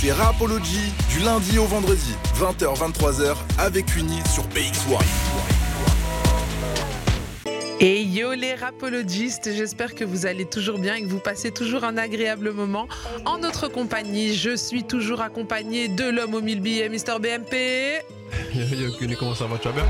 C'est Rapology du lundi au vendredi, 20h-23h avec Uni sur BX1. Et yo les rapologistes, j'espère que vous allez toujours bien et que vous passez toujours un agréable moment en notre compagnie. Je suis toujours accompagné de l'homme aux mille billets, Mister BMP. Yo, yo, comment ça va? Tu vas bien?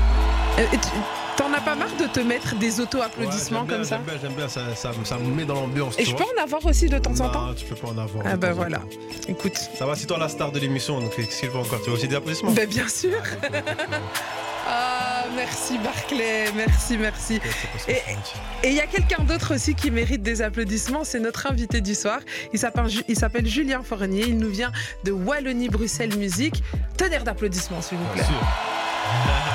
Euh, tu- T'en as pas marre de te mettre des auto-applaudissements Ouais, comme bien, ça J'aime bien, j'aime bien, ça, ça, ça me met dans l'ambiance. Et tu je peux en avoir aussi de temps en temps Non, tu peux pas en avoir. Ah de bah temps en voilà. Écoute, Ça va, c'est toi la star de l'émission, donc qu'est-ce qu'il faut encore Tu veux aussi des applaudissements ben bien sûr. Ah, merci Barclay, merci, merci. Et- il y a quelqu'un d'autre aussi qui mérite des applaudissements, c'est notre invité du soir. Il s'appelle, Ju- il s'appelle Julien Fournier, il nous vient de Wallonie-Bruxelles Musique. Tonnerre d'applaudissements, s'il vous plaît. Bien sûr.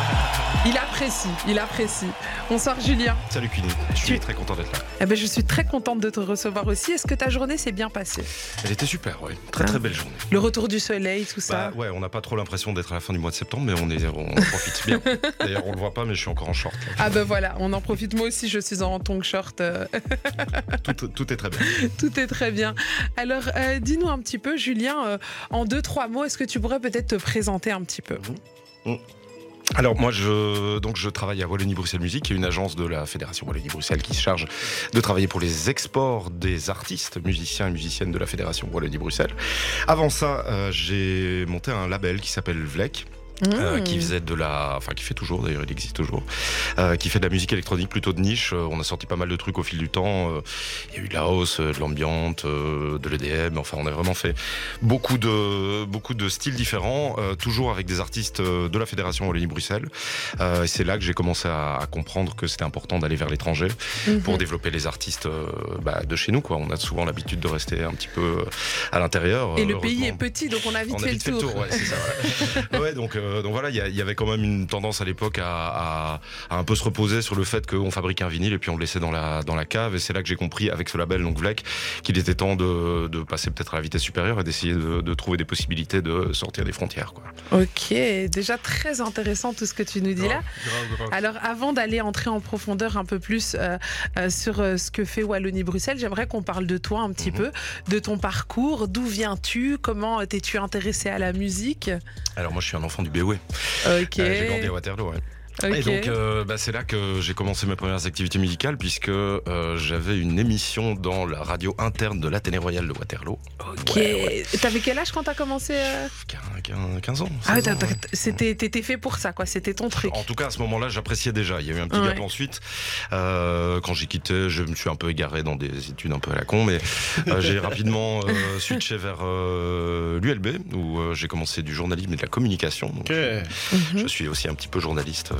Il apprécie, il apprécie. Bonsoir Julien. Salut Cuny, je suis Tu- très content d'être là. Eh ben, je suis très contente de te recevoir aussi. Est-ce que ta journée s'est bien passée? Elle était super, ouais. Très Hein très belle journée. Le retour du soleil, tout ça? Bah, ouais, on n'a pas trop l'impression d'être à la fin du mois de septembre, mais on, est, on en profite bien. D'ailleurs, on le voit pas, mais je suis encore en short. là. Ah ben voilà, on en profite. Moi aussi, je suis en tongue short. Tout, tout est très bien. Tout est très bien. Alors, euh, dis-nous un petit peu, Julien, euh, en deux, trois mots, est-ce que tu pourrais peut-être te présenter un petit peu? Alors moi, je, donc, je travaille à Wallonie-Bruxelles Musique, qui est une agence de la Fédération Wallonie-Bruxelles qui se charge de travailler pour les exports des artistes, musiciens et musiciennes de la Fédération Wallonie-Bruxelles. Avant ça, euh, j'ai monté un label qui s'appelle VLEC. Euh, qui faisait de la, enfin qui fait toujours d'ailleurs, il existe toujours, euh, qui fait de la musique électronique plutôt de niche. Euh, on a sorti pas mal de trucs au fil du temps. Euh, Il y a eu de la house, euh, de l'ambiante, euh, de l'EDM. Enfin, on a vraiment fait beaucoup de beaucoup de styles différents, euh, toujours avec des artistes de la fédération Wallonie-Bruxelles. Euh, et c'est là que j'ai commencé à, à comprendre que c'était important d'aller vers l'étranger Mhm. pour développer les artistes bah, de chez nous. Quoi. On a souvent l'habitude de rester un petit peu à l'intérieur. Et le pays est petit, donc on a vite on fait a vite fait le le tour. ouais, ça. ouais. Ouais, donc, euh, donc voilà, il y, avait quand même une tendance à l'époque à, à- à un peu se reposer sur le fait qu'on fabrique un vinyle et puis on le laissait dans la, dans la cave. Et c'est là que j'ai compris, avec ce label, donc Vlec, qu'il était temps de, de passer peut-être à la vitesse supérieure et d'essayer de, de trouver des possibilités de sortir des frontières. Quoi. Ok, déjà très intéressant tout ce que tu nous dis là. Grave, grave. Alors, avant d'aller entrer en profondeur un peu plus euh, euh, sur euh, ce que fait Wallonie-Bruxelles, j'aimerais qu'on parle de toi un petit Mhm. peu, de ton parcours. D'où viens-tu? Comment t'es-tu intéressé à la musique? Alors moi, je suis un enfant du Ok. Euh, j'ai Waterloo. Et donc, euh, bah, c'est là que j'ai commencé mes premières activités musicales, puisque euh, j'avais une émission dans la radio interne de l'Athénée Royal de Waterloo. Ok. Ouais, T'avais quel âge quand t'as commencé euh 15, 15 15 ans. Ah, 16 t'as- ans, t'as- ouais. c'était, t'étais fait pour ça, quoi. C'était ton truc. En tout cas, à ce moment-là, j'appréciais déjà. Il y a eu un petit Ouais. gap ensuite. Euh, quand j'ai quitté, je me suis un peu égaré dans des études un peu à la con, mais euh, j'ai rapidement euh, switché vers euh, l'ULB, où euh, j'ai commencé du journalisme et de la communication. Donc, Ok. je, Mhm. je suis aussi un petit peu journaliste.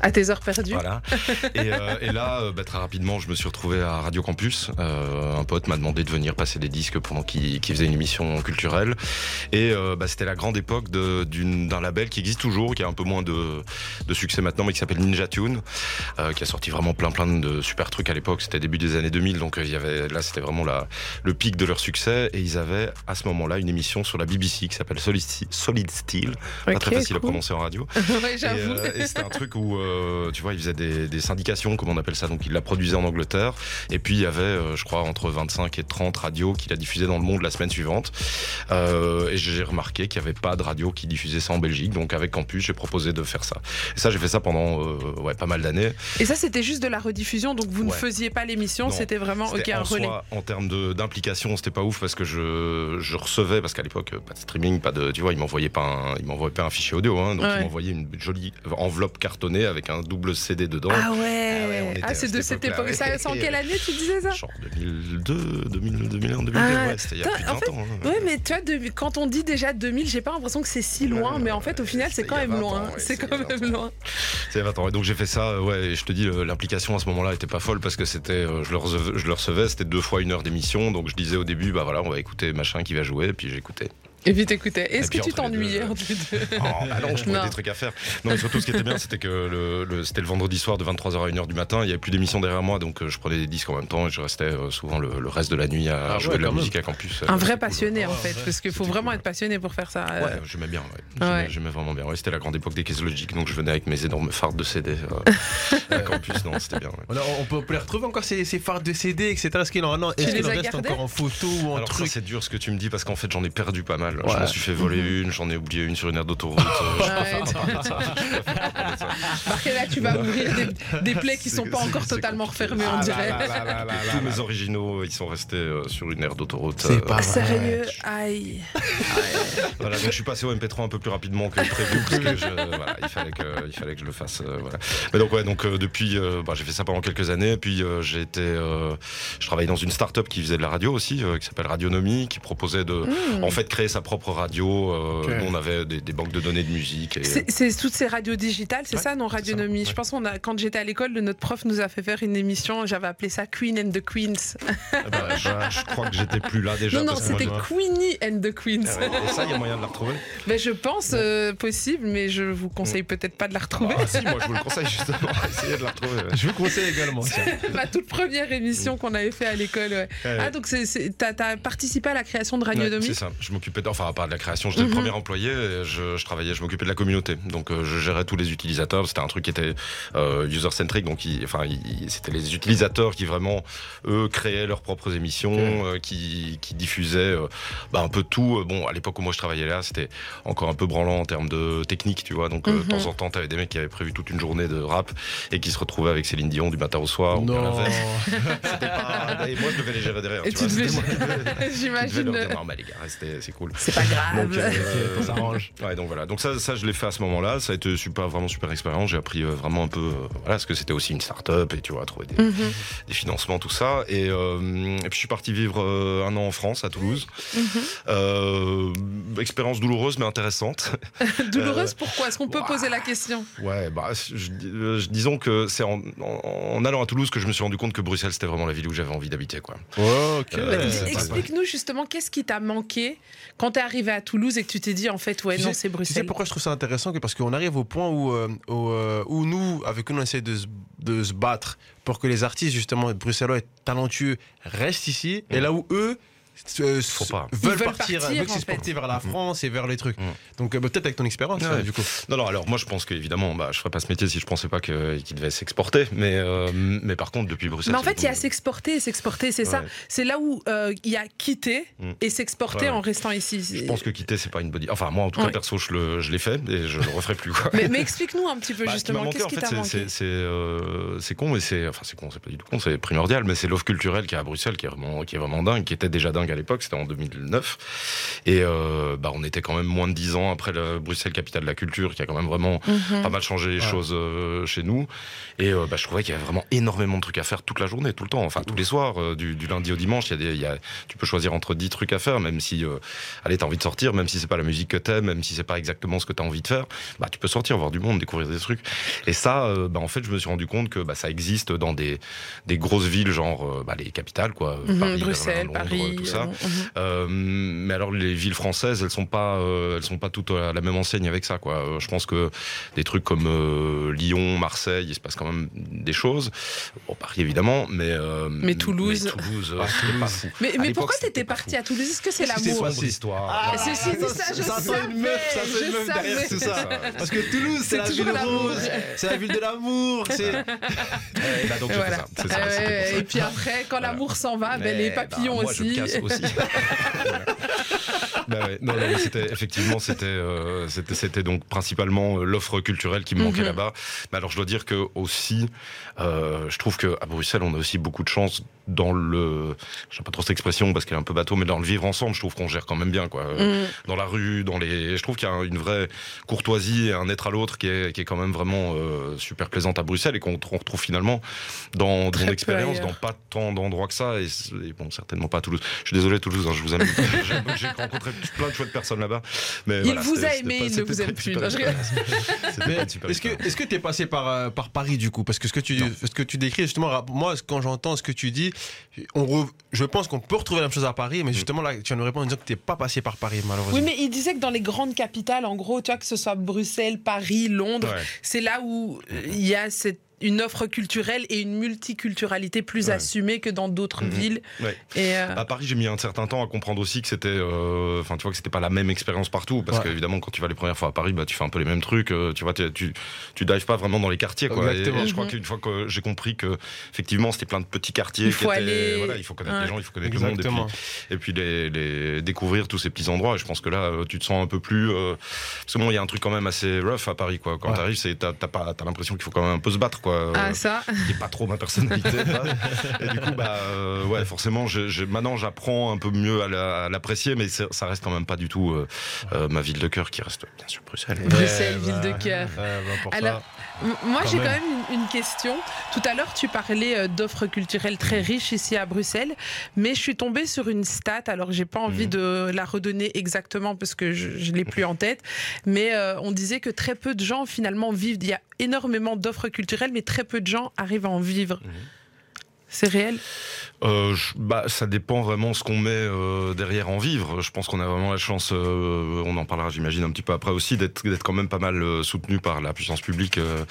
À tes heures perdues. voilà. Et, euh, et là, euh, bah, très rapidement, je me suis retrouvé à Radio Campus. Euh, un pote m'a demandé de venir passer des disques pendant qu'il qu'il faisait une émission culturelle. Et bah, c'était la grande époque d'un label qui existe toujours, qui a un peu moins de, de succès maintenant, mais qui s'appelle Ninja Tune, qui a sorti vraiment plein plein de super trucs à l'époque. C'était début des années 2000, donc il y avait là, c'était vraiment la, le pic de leur succès. Et ils avaient à ce moment-là une émission sur la BBC qui s'appelle Solid, Solid Steel, pas très facile à prononcer en radio. ouais, Et, j'avoue. euh, et c'était un truc où, euh, tu vois, ils faisaient des, des syndications, comme on appelle ça. Donc, ils la produisaient en Angleterre. Et puis, il y avait, euh, je crois, entre 25 et 30 radios qui la diffusaient dans le monde la semaine suivante. Euh, et j'ai remarqué qu'il n'y avait pas de radio qui diffusait ça en Belgique. Donc, avec Campus, j'ai proposé de faire ça. Et ça, j'ai fait ça pendant euh, ouais, pas mal d'années. Et ça, c'était juste de la rediffusion, donc vous ne faisiez pas l'émission, c'était vraiment ok C'était un en relais. soi, en termes d'implication, c'était pas ouf parce que je, je recevais, parce qu'à l'époque, pas de streaming, pas de, tu vois, ils m'envoyaient pas un, m'envoyaient pas un fichier audio, hein, donc Ouais. ils m'envoyaient une jolie enveloppe avec un double CD dedans. Ah ouais, Ah Ah, c'est de cette époque. Ça, c'est en quelle année tu disais ça? Genre 2002, 2000, 2001, 2002, Ah, ouais, c'était il y a plus de 20 en fait, ans. hein. Ouais, mais tu vois, de- quand on dit déjà 2000, j'ai pas l'impression que c'est si loin, mais en fait, au final, c'est quand même 20 loin. c'est quand même 20 ans. loin. C'est 20 ans. Et donc j'ai fait ça, ouais, et je te dis, l'implication à ce moment-là était pas folle parce que c'était, euh, je le recevais, je le recevais, c'était deux fois une heure d'émission, donc je disais au début, bah voilà, on va écouter machin qui va jouer, et puis j'écoutais. Et puis t'écoutais. Est-ce que tu deux, t'ennuyais euh, entre les deux Oh, bah non, je trouvais Non. des trucs à faire. Non, mais surtout, ce qui était bien, c'était que le, le- c'était le vendredi soir de 23h à 1h du matin. Il n'y avait plus d'émission derrière moi, donc euh, je prenais des disques en même temps et je restais euh, souvent le, le reste de la nuit à Ah jouer ouais, de la musique à campus. Un Euh, vrai cool. passionné, en fait, ouais, parce qu'il faut vraiment cool. être passionné pour faire ça. euh. Ouais, j'aimais bien. Ouais. Ouais. J'aimais, vraiment bien. Ouais, c'était la grande époque des caisses logiques, donc je venais avec mes énormes fardes de CD euh, à campus. Non, c'était bien. ouais. On, peut, les retrouver encore ces, ces phares de CD, etc. Est-ce qu'il en, reste encore en photo ou en Alors truc c'est dur ce que tu me dis parce qu'en fait j'en ai perdu pas mal. Mal. Je Ouais. m'en suis fait voler une, j'en ai oublié une sur une aire d'autoroute. je. Je là, tu vas ouvrir des, des plaies qui sont pas encore totalement refermées, on Ah dirait. Tous mes originaux, ils sont restés euh, sur une aire d'autoroute. C'est euh, pas vrai. Sérieux, aïe. Voilà, donc je suis passé au MP3 un peu plus rapidement que prévu parce que je, voilà, il fallait que, il fallait que je le fasse. euh, voilà. Mais donc ouais, donc euh, depuis, euh, bah, j'ai fait ça pendant quelques années. Puis euh, j'ai été, euh, je travaillais dans une start-up qui faisait de la radio aussi, euh, qui s'appelle Radionomie, qui proposait de, Hmm. en fait, créer sa propre radio. Euh, on avait des, des banques de données de musique. Et, C'est toutes ces radios digitales, c'est Ouais, ça, non ça, Radionomie? ouais. Je pense qu'on a, quand j'étais à l'école, notre prof nous a fait faire une émission. J'avais appelé ça Queen and the Queens. Ah bah, je, je crois que j'étais plus là déjà. non, non, c'était Queenie and the Queens. Ah ouais, et ça, il y a moyen de la retrouver? Ben, je pense euh, possible, mais je vous conseille peut-être pas de la retrouver. Ah, si, moi je vous le conseille justement. Essayez de la retrouver. ouais. Je vous conseille également. Ma toute première émission qu'on avait fait à l'école. ouais. Ouais, Ah, donc t'as as participé à la création de Ouais, Radionomie? c'est ça. Je m'occupais, de- enfin pas de la création, j'étais Mhm. le premier employé. Je, je travaillais, je m'occupais de la communauté. Donc euh, je gérais tous les utilisateurs. C'était un truc qui était euh, user centric. Donc il- enfin c'était les utilisateurs qui vraiment eux créaient leurs propres émissions, euh, qui, qui diffusaient bah, un peu tout. Bon à l'époque où moi je travaillais là, c'était encore un peu branlant en termes de technique, tu vois. Donc de Mhm. temps en temps, t'avais des mecs qui avaient prévu toute une journée de rap et qui se retrouvaient avec Céline Dion du matin au soir. ou Non. pas- Et moi je devais les gérer derrière. Et tu tu vois. devais- J'imagine. non mais les gars c'est cool C'est pas grave. donc euh, Ça s'arrange. ouais donc voilà. Donc ça ça je l'ai fait à ce moment là ça a été super vraiment super expérience. J'ai appris euh, vraiment un peu euh, voilà parce que c'était aussi une start-up et tu vois trouver des, Mhm. des financements tout ça. Et, euh, et puis je suis parti vivre euh, un an en France à Toulouse. Mhm. Euh, expérience douloureuse mais intéressante. Douloureuse, pourquoi? Est-ce qu'on peut poser la question? Ouais bah je, je- disons que c'est en, en- en allant à Toulouse que je me suis rendu compte que Bruxelles c'était vraiment la ville où j'avais envie d'habiter quoi. Euh, ça, Explique-nous justement qu'est-ce qui t'a manqué quand t'es arrivé à Toulouse et que tu t'es dit en fait ouais Tu non c'est Tu sais Bruxelles. pourquoi je trouve ça intéressant que Parce qu'on arrive au point où, euh, où, euh, où nous, avec nous, on essaie de se, de se battre pour que les artistes, justement, bruxellois et talentueux restent ici. Et Mm. là où eux Faut pas. veulent, Ils veulent partir, partir, veulent en s'exporter vers la France et vers les trucs. Mm. Donc euh, bah, peut-être avec ton expérience, Ouais. euh, du coup. Non, non, alors moi je pense qu'évidemment, bah, je ferais pas ce métier si je pensais pas que- qu'il devait s'exporter. Mais, euh, mais par contre, depuis Bruxelles. Mais en fait, il y a s'exporter et s'exporter, c'est ça. C'est là où euh, il y a quitter Mm. et s'exporter en restant ici. Je pense que quitter, c'est pas une bonne idée. Enfin, moi en tout cas, Ouais. perso, je le- je l'ai fait et je le referai plus. Quoi. Mais, mais explique-nous un petit peu Bah, justement, qu'est-ce qui t'a c'est- manqué c'est- euh, con, mais c'est enfin c'est con, c'est pas du tout con, c'est primordial, mais c'est l'offre culturelle qui est à Bruxelles, qui est vraiment qui est vraiment dingue, qui était déjà dingue à l'époque, c'était en 2009, et euh, bah on était quand même moins de 10 ans après le Bruxelles capitale de la culture, qui a quand même vraiment Mhm. pas mal changé les Ouais. choses euh, chez nous. Et euh, bah, je trouvais qu'il y avait vraiment énormément de trucs à faire toute la journée, tout le temps, enfin tous les soirs, euh, du, du lundi au dimanche. Il y a des, il y a, tu peux choisir entre 10 trucs à faire, même si, euh, allez, t'as envie de sortir, même si c'est pas la musique que t'aimes, même si c'est pas exactement ce que t'as envie de faire, bah tu peux sortir, voir du monde, découvrir des trucs. Et ça, euh, bah, en fait, je me suis rendu compte que bah, ça existe dans des, des grosses villes, genre bah, les capitales, quoi, Mhm, Paris, Bruxelles, Berlin, Londres, Paris, tout ça. euh, mais alors les villes françaises, elles sont pas, euh, elles sont pas toutes à la même enseigne avec ça, quoi. Euh, je pense que des trucs comme euh, Lyon, Marseille, il se passe quand même des choses. Bon, Paris évidemment, mais euh, Mais Toulouse. mais Toulouse, euh, Ah, pas Toulouse. fou. Mais, mais pourquoi t'étais parti à Toulouse? Est-ce que c'est l'amour? passé Sombre histoire. Ah, c'est- c'est- c'est ça, je ça sonne une meuf, ça une meuf je derrière, c'est ça. savais. Parce que Toulouse, c'est C'est la ville rose, c'est la ville de l'amour. c'est- Et bah, donc Voilà. ça. C'est ça, Ah ça. puis après, quand Voilà. l'amour s'en va, ben, Mais, les bah, papillons moi, aussi. Je me casse aussi. Voilà. Bah ouais. Non, non, mais c'était effectivement c'était euh, c'était c'était donc principalement euh, l'offre culturelle qui me manquait Mhm. là-bas. Mais alors je dois dire que aussi, euh, je trouve que à Bruxelles on a aussi beaucoup de chance dans le, j'aime pas trop cette expression parce qu'elle est un peu bateau, mais dans le vivre ensemble, je trouve qu'on gère quand même bien quoi. Euh, Mm. Dans la rue, dans les, je trouve qu'il y a une vraie courtoisie et un être à l'autre qui est qui est quand même vraiment euh, super plaisante à Bruxelles et qu'on on retrouve finalement dans, peu expérience dans pas tant d'endroits que ça et, bon certainement pas à Toulouse. Je suis désolé Toulouse, hein, je vous aime. J'ai- rencontré plein de chouettes personnes là-bas. Mais Il voilà, vous a aimé, pas- il ne vous pas aime plus. je Est-ce que est-ce que tu es passé par, euh, par Paris du coup? Parce que ce que tu, Non. ce que tu décris, justement, moi, quand j'entends ce que tu dis, on re- je pense qu'on peut retrouver la même chose à Paris, mais justement, là, tu viens de me répondre en disant que tu n'es pas passé par Paris, malheureusement. Oui, mais il disait que dans les grandes capitales, en gros, tu vois, que ce soit Bruxelles, Paris, Londres, Ouais. c'est là où euh, il y a cette une offre culturelle et une multiculturalité plus Ouais. assumée que dans d'autres Mhm. villes. Ouais. Et, euh, À Paris, j'ai mis un certain temps à comprendre aussi que c'était, euh, enfin, tu vois, que c'était pas la même expérience partout, parce Ouais. qu'évidemment, quand tu vas les premières fois à Paris, bah, tu fais un peu les mêmes trucs, euh, tu vois, tu, tu, tu dives pas vraiment dans les quartiers, quoi. Et, Exactement. et je crois Mhm. qu'une fois que j'ai compris que, effectivement, c'était plein de petits quartiers, Il qui faut étaient- aller- voilà, il faut connaître Ouais. les gens, il faut connaître le monde, et puis, Exactement. et puis les, les- découvrir tous ces petits endroits. Et je pense que là, tu te sens un peu plus, euh, parce que bon, il y a un truc quand même assez rough à Paris, quoi. Quand Ouais. t'arrives, c'est, t'as, t'as pas, t'as l'impression qu'il faut quand même un peu se battre, quoi. Ah, Euh, ça. qui est pas trop ma personnalité. et du coup, bah, euh, ouais, forcément, je, je- maintenant j'apprends un peu mieux à la- à l'apprécier, mais ça reste quand même pas du tout euh, euh, ma ville de cœur qui reste bien sûr Bruxelles. Bruxelles, ville de ben, cœur. pour Alors, ça. Moi, j'ai quand même. une question. Tout à l'heure, tu parlais euh, d'offres culturelles très riches ici à Bruxelles, mais je suis tombée sur une stat. Alors, j'ai pas envie Mhm. de la redonner exactement parce que je, je l'ai plus en tête, mais euh, on disait que très peu de gens finalement vivent. Il y a énormément d'offres culturelles, mais très peu de gens arrivent à en vivre. Mhm. C'est réel? Euh, bah, ça dépend vraiment ce qu'on met euh, derrière en vivre. Je pense qu'on a vraiment la chance, euh, on en parlera j'imagine un petit peu après aussi, d'être quand même pas mal euh, soutenu par la puissance publique euh,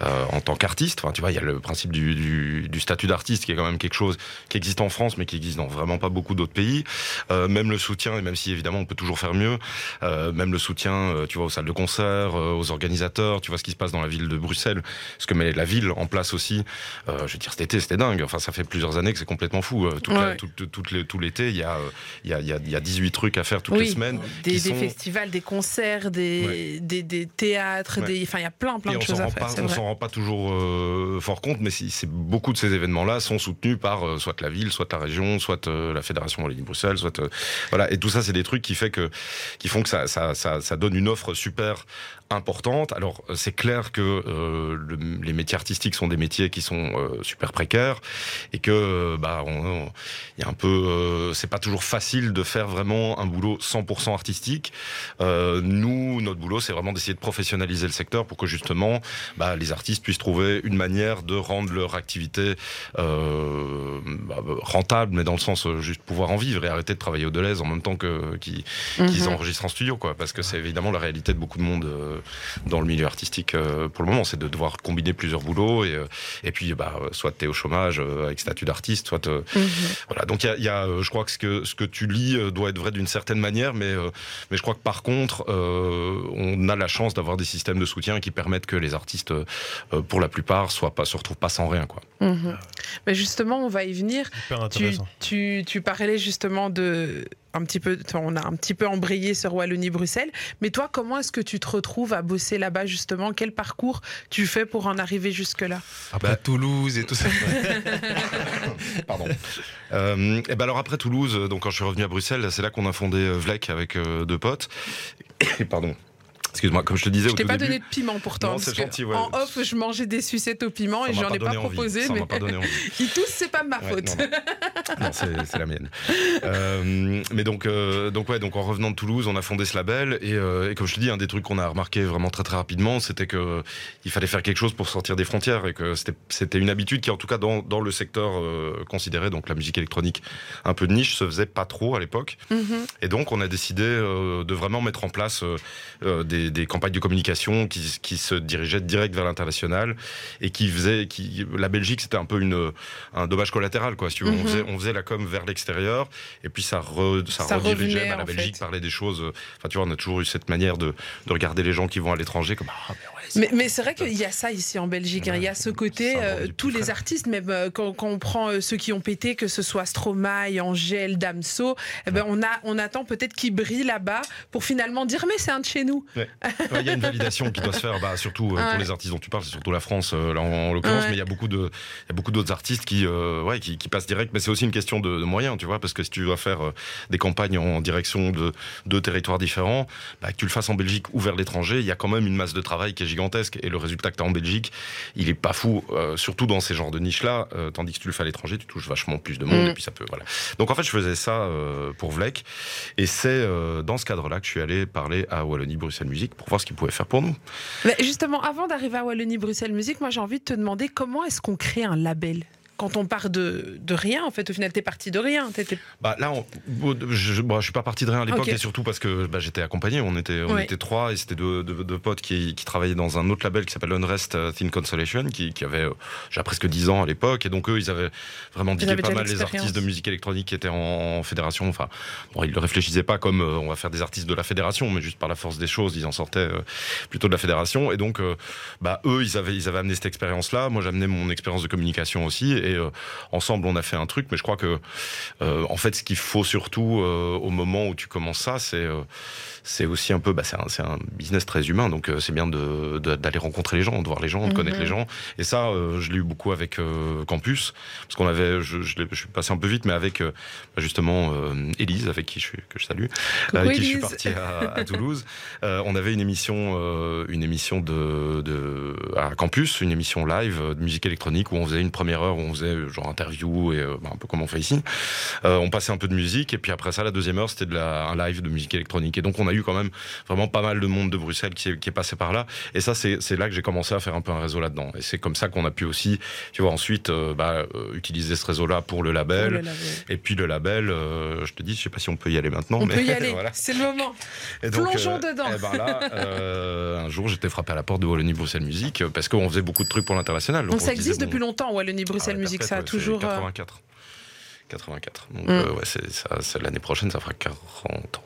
euh, en tant qu'artiste. Enfin, tu vois, il y a le principe du, du- du statut d'artiste qui est quand même quelque chose qui existe en France, mais qui existe dans vraiment pas beaucoup d'autres pays. Même le soutien, et même si évidemment on peut toujours faire mieux, même le soutien, tu vois, aux salles de concert, aux organisateurs, tu vois ce qui se passe dans la ville de Bruxelles, ce que met la ville en place aussi. Je veux dire, cet été, c'était dingue. Enfin, ça fait plusieurs années que c'est complètement fou. Euh, la- tout, l'été, il y, a, euh, il y, a, il y, a, il y a 18 trucs à faire toutes les semaines. des, qui des sont- festivals, des concerts, des, des, des théâtres, Ouais. enfin, il y a plein, plein Et de choses à faire. pas, on s'en rend pas toujours euh, fort compte, mais si, beaucoup de ces événements-là sont soutenus par euh, soit la ville, soit la région, soit euh, la fédération Wallonie-Bruxelles, soit euh, voilà. Et tout ça, c'est des trucs qui fait que, qui font que ça, ça, ça, ça donne une offre super importante. Alors, euh, c'est clair que euh, le- les métiers artistiques sont des métiers qui sont euh, super précaires et que euh, bah, on- on- il y a un peu, euh, c'est pas toujours facile de faire vraiment un boulot 100% artistique. Euh, nous, notre boulot, c'est vraiment d'essayer de professionnaliser le secteur pour que justement, bah, les artistes puissent trouver une manière de rendre leur activité euh, bah, rentable, mais dans le sens juste pouvoir en vivre et arrêter de travailler au Deleuze en même temps que qu'ils Mhm. enregistrent en studio, quoi. Parce que c'est évidemment la réalité de beaucoup de monde dans le milieu artistique pour le moment, c'est de devoir combiner plusieurs boulots et, et puis bah, soit tu es au chômage avec statut d'artiste, soit euh, Mhm. voilà, donc il y a, il y a, euh, je crois que ce que ce que tu lis euh, doit être vrai d'une certaine manière, mais euh, mais je crois que par contre, euh, on a la chance d'avoir des systèmes de soutien qui permettent que les artistes, pour la plupart, soient pas se retrouvent pas sans rien, quoi. Mhm. Mais justement, on va y venir. Tu, tu parlais justement de un petit peu, on a un petit peu embrayé sur Wallonie-Bruxelles, mais toi, comment est-ce que tu te retrouves à bosser là-bas justement? Quel parcours tu fais pour en arriver jusque-là? Après Toulouse et tout ça. Pardon. Euh, et ben alors après Toulouse, donc quand je suis revenu à Bruxelles, c'est là qu'on a fondé euh, Vlec avec euh, deux potes. Pardon. Excuse-moi, comme je te disais Je au t'ai tout pas début. donné de piment pourtant. Non, parce gentil, ouais. En off, je mangeais des sucettes au piment ça et j'en ai pas envie. proposé, Ça mais envie. ils tous, c'est pas de ma Ouais, faute. non, c'est la mienne. Euh, mais donc, euh, donc ouais, donc en revenant de Toulouse, on a fondé ce label et, euh, et comme je te dis, un des trucs qu'on a remarqué vraiment très très rapidement, c'était que il fallait faire quelque chose pour sortir des frontières et que c'était une habitude qui, en tout cas, dans, dans le secteur considéré, donc la musique électronique, un peu de niche, se faisait pas trop à l'époque. Mhm. Et donc, on a décidé de vraiment mettre en place euh, des, des campagnes de communication qui, qui se dirigeaient direct vers l'international et qui faisaient. Qui, la Belgique, c'était un peu une, un dommage collatéral, quoi. Si tu veux. Mhm. on, faisait, on faisait la com vers l'extérieur et puis ça, re- ça, Ça redirigeait. revenait, bah, la Belgique fait. parlait des choses. euh, Enfin, tu vois, on a toujours eu cette manière de, de regarder les gens qui vont à l'étranger comme. Ah, mais ouais, c'est Mais, mais c'est vrai qu'il y a ça ici en Belgique. hein. Il y a ce côté, euh, tous les artistes, même euh, quand, quand on prend euh, ceux qui ont pété, que ce soit Stromae, Angèle, Damso, eh ben, on, a, on attend peut-être qu'ils brillent là-bas pour finalement dire mais c'est un de chez nous. Ouais, Il y a une validation qui doit se faire, bah, surtout euh, Ouais. pour les artistes dont tu parles, c'est surtout la France euh, là, en, en l'occurrence, Ouais. mais il y a beaucoup de, il y a beaucoup d'autres artistes qui, euh, ouais, qui, qui passent direct. Mais c'est aussi une question de, de moyens, tu vois, parce que si tu dois faire des campagnes en direction de deux territoires différents, bah, que tu le fasses en Belgique ou vers l'étranger, il y a quand même une masse de travail qui est gigantesque. Et le résultat que tu as en Belgique, il est pas fou, surtout dans ces genres de niches-là, euh, tandis que si tu le fais à l'étranger, tu touches vachement plus de monde Mm. et puis ça peut, voilà. Donc en fait, je faisais ça pour Vlec, et c'est dans ce cadre-là que je suis allé parler à Wallonie Bruxelles Musique pour voir ce qu'ils pouvaient faire pour nous. Mais justement, avant d'arriver à Wallonie-Bruxelles Musique, moi j'ai envie de te demander comment est-ce qu'on crée un label? Quand on part de, de rien, en fait, au final, t'es parti de rien. T'étais- Bah, là, on- je, bon, je suis pas parti de rien à l'époque, Ok. et surtout parce que bah, j'étais accompagné. On était, on Ouais. était trois, et c'était deux, deux- deux potes qui, qui travaillaient dans un autre label qui s'appelle Unrest euh, Thin Consolation, qui, qui avait euh, j'ai presque 10 ans à l'époque, et donc eux, ils avaient vraiment dit avaient pas mal les artistes de musique électronique qui étaient en, en fédération. Enfin, bon, ils le réfléchissaient pas comme euh, on va faire des artistes de la fédération, mais juste par la force des choses, ils en sortaient euh, plutôt de la fédération. Et donc, euh, bah, eux, ils avaient, ils avaient amené cette expérience-là. Moi, j'amenais mon expérience de communication aussi, et euh, ensemble, on a fait un truc. Mais je crois que, euh, en fait, ce qu'il faut surtout euh, au moment où tu commences ça, c'est c'est aussi un peu, bah, c'est un, un business très humain, donc c'est bien de- de- d'aller rencontrer les gens, de voir les gens, de connaître Mhm. les gens. Et ça, je l'ai eu beaucoup avec Campus, parce qu'on avait, je, je, l'ai- je suis passé un peu vite, mais avec bah, justement Élise, avec qui je suis, que je salue, Coucou, avec qui je suis parti à, à Toulouse. Euh, on avait une émission, euh, une émission de, de à Campus, une émission live de musique électronique où on faisait une première heure où on faisait euh, genre interview et euh, bah, un peu comme on fait ici. Euh, on passait un peu de musique et puis après ça, la deuxième heure, c'était de la, un live de musique électronique. Et donc on a eu quand même vraiment pas mal de monde de Bruxelles qui est, qui est passé par là. Et ça, c'est là que j'ai commencé à faire un peu un réseau là-dedans. Et c'est comme ça qu'on a pu aussi, tu vois, ensuite bah, utiliser ce réseau-là pour le label. Et puis le label, je te dis, je sais pas si on peut y aller maintenant. On mais peut y aller, voilà. c'est le moment. Et Plongeons dedans. eh ben là, euh, un jour, j'étais frappé à la porte de Wallonie Bruxelles Musique parce qu'on faisait beaucoup de trucs pour l'international. Donc on ça existe disait, bon, depuis longtemps, Wallonie Bruxelles ah ouais, Musique, ça a ouais, toujours. euh, 84. 84. Donc Mm. euh, ouais, c'est l'année prochaine, ça fera 40 ans.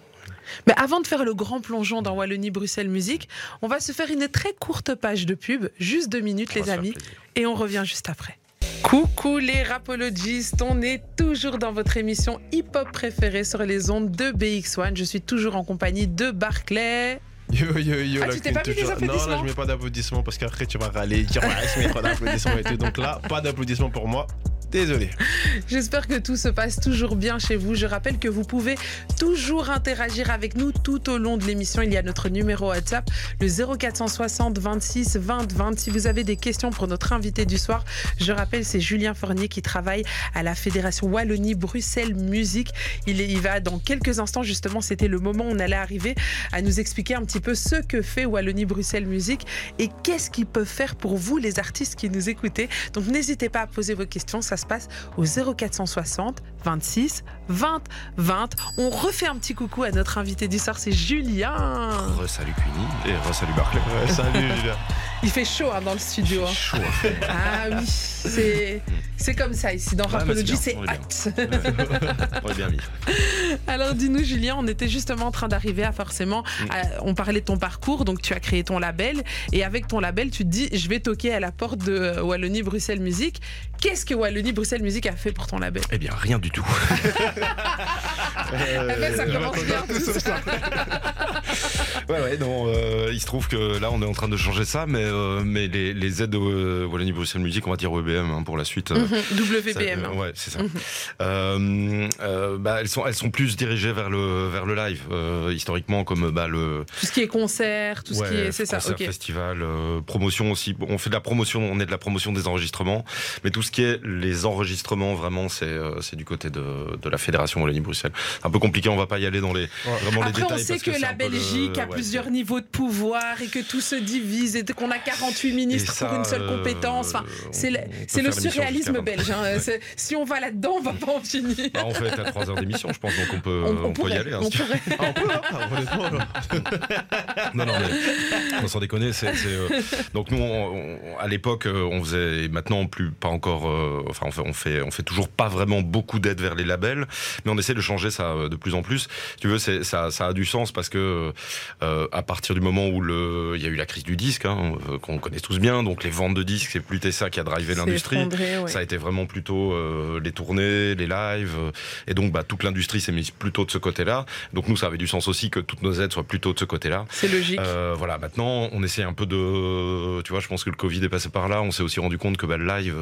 Mais avant de faire le grand plongeon dans Wallonie Bruxelles Musique, on va se faire une très courte page de pub, juste deux minutes On les amis, et on revient juste après. Coucou les rapologistes, on est toujours dans votre émission hip-hop préférée sur les ondes de BX1. Je suis toujours en compagnie de Barclay. Yo yo yo. Ah, la tu t'es pas mis toujours- Non, là je mets pas d'applaudissements parce qu'après tu vas râler, dire ouais, je mets pas d'applaudissements et tout. Donc là, pas d'applaudissements pour moi. Désolé. J'espère que tout se passe toujours bien chez vous. Je rappelle que vous pouvez toujours interagir avec nous tout au long de l'émission. Il y a notre numéro WhatsApp, le 0460 26 20 20. Si vous avez des questions pour notre invité du soir, je rappelle, c'est Julien Fournier qui travaille à la Fédération Wallonie-Bruxelles Musique. Il, est- il va dans quelques instants, justement, c'était le moment où on allait arriver à nous expliquer un petit peu ce que fait Wallonie-Bruxelles Musique et qu'est-ce qu'ils peuvent faire pour vous, les artistes qui nous écoutez. Donc n'hésitez pas à poser vos questions. Se passe au 0460 26 20 20. On refait un petit coucou à notre invité du soir, c'est Julien. Re-salut Cuny et re-salut Barclay. Salut Julien. Il fait chaud hein, dans le studio. hein. Chaud. hein. Ah oui, c'est c'est comme ça ici dans Rapology, c'est hot. On est bien mis. Alors dis-nous Julien, on était justement en train d'arriver à forcément, à- on parlait de ton parcours, donc tu as créé ton label et avec ton label tu te dis je vais toquer à la porte de Wallonie Bruxelles Musique. Qu'est-ce que Wallonie Bruxelles Musique a fait pour ton label? Eh bien, rien du tout. Eh ben, ça je commence bien, tout ça. Ouais, ouais, non, euh, il se trouve que là, on est en train de changer ça, mais, euh, mais les, les aides de euh, Wallonie-Bruxelles Musique, on va dire WBM hein, pour la suite. euh, Mhm, WBM. Ça, euh, ouais, c'est ça. Mhm. Bah, elles sont, elles sont plus dirigées vers le, vers le live, historiquement, comme bah, le. Tout ce qui est concert, tout ce qui est. C'est ça, concert, festival, promotion aussi. On fait de la promotion, on est de la promotion des enregistrements, mais tout ce qui est les enregistrements, vraiment, c'est c'est du côté de, de la fédération Wallonie-Bruxelles. Un peu compliqué, on va pas y aller dans les vraiment les Après, détails. on sait parce que, la le- Belgique a ouais, plusieurs niveaux de pouvoir et que tout se divise et qu'on a 48 ministres ça, pour une seule euh, compétence. Enfin, on- c'est le, on surréalisme belge. hein. Si on va là-dedans, on va pas en finir. Bah, on fait à 3 heures d'émission, je pense, donc on peut, On- on, on peut y aller. hein, on si pourrait. Ah, on peut là. Non, non, mais sans déconner, c'est. c'est, euh, donc nous, on- on- à l'époque, euh, on faisait, et maintenant plus, pas encore. euh, enfin, on fait, on fait, on fait toujours pas vraiment beaucoup d'aide vers les labels, mais on essaie de changer ça euh, de plus en plus. Si tu veux, ça, ça a du sens parce que euh, à partir du moment où le, il y a eu la crise du disque, hein, euh, qu'on connaît tous bien, donc les ventes de disques, c'est plus ça qui a drivé l'industrie. ouais. Ça a été vraiment plutôt euh, les tournées, les lives, euh, et donc bah, toute l'industrie s'est mise plutôt de ce côté-là. Donc nous, ça avait du sens aussi que toutes nos aides soient plutôt de ce côté-là. C'est logique. Voilà, maintenant, on essaie un peu de. Tu vois, je pense que le Covid est passé par là. On s'est aussi rendu compte que bah, le live,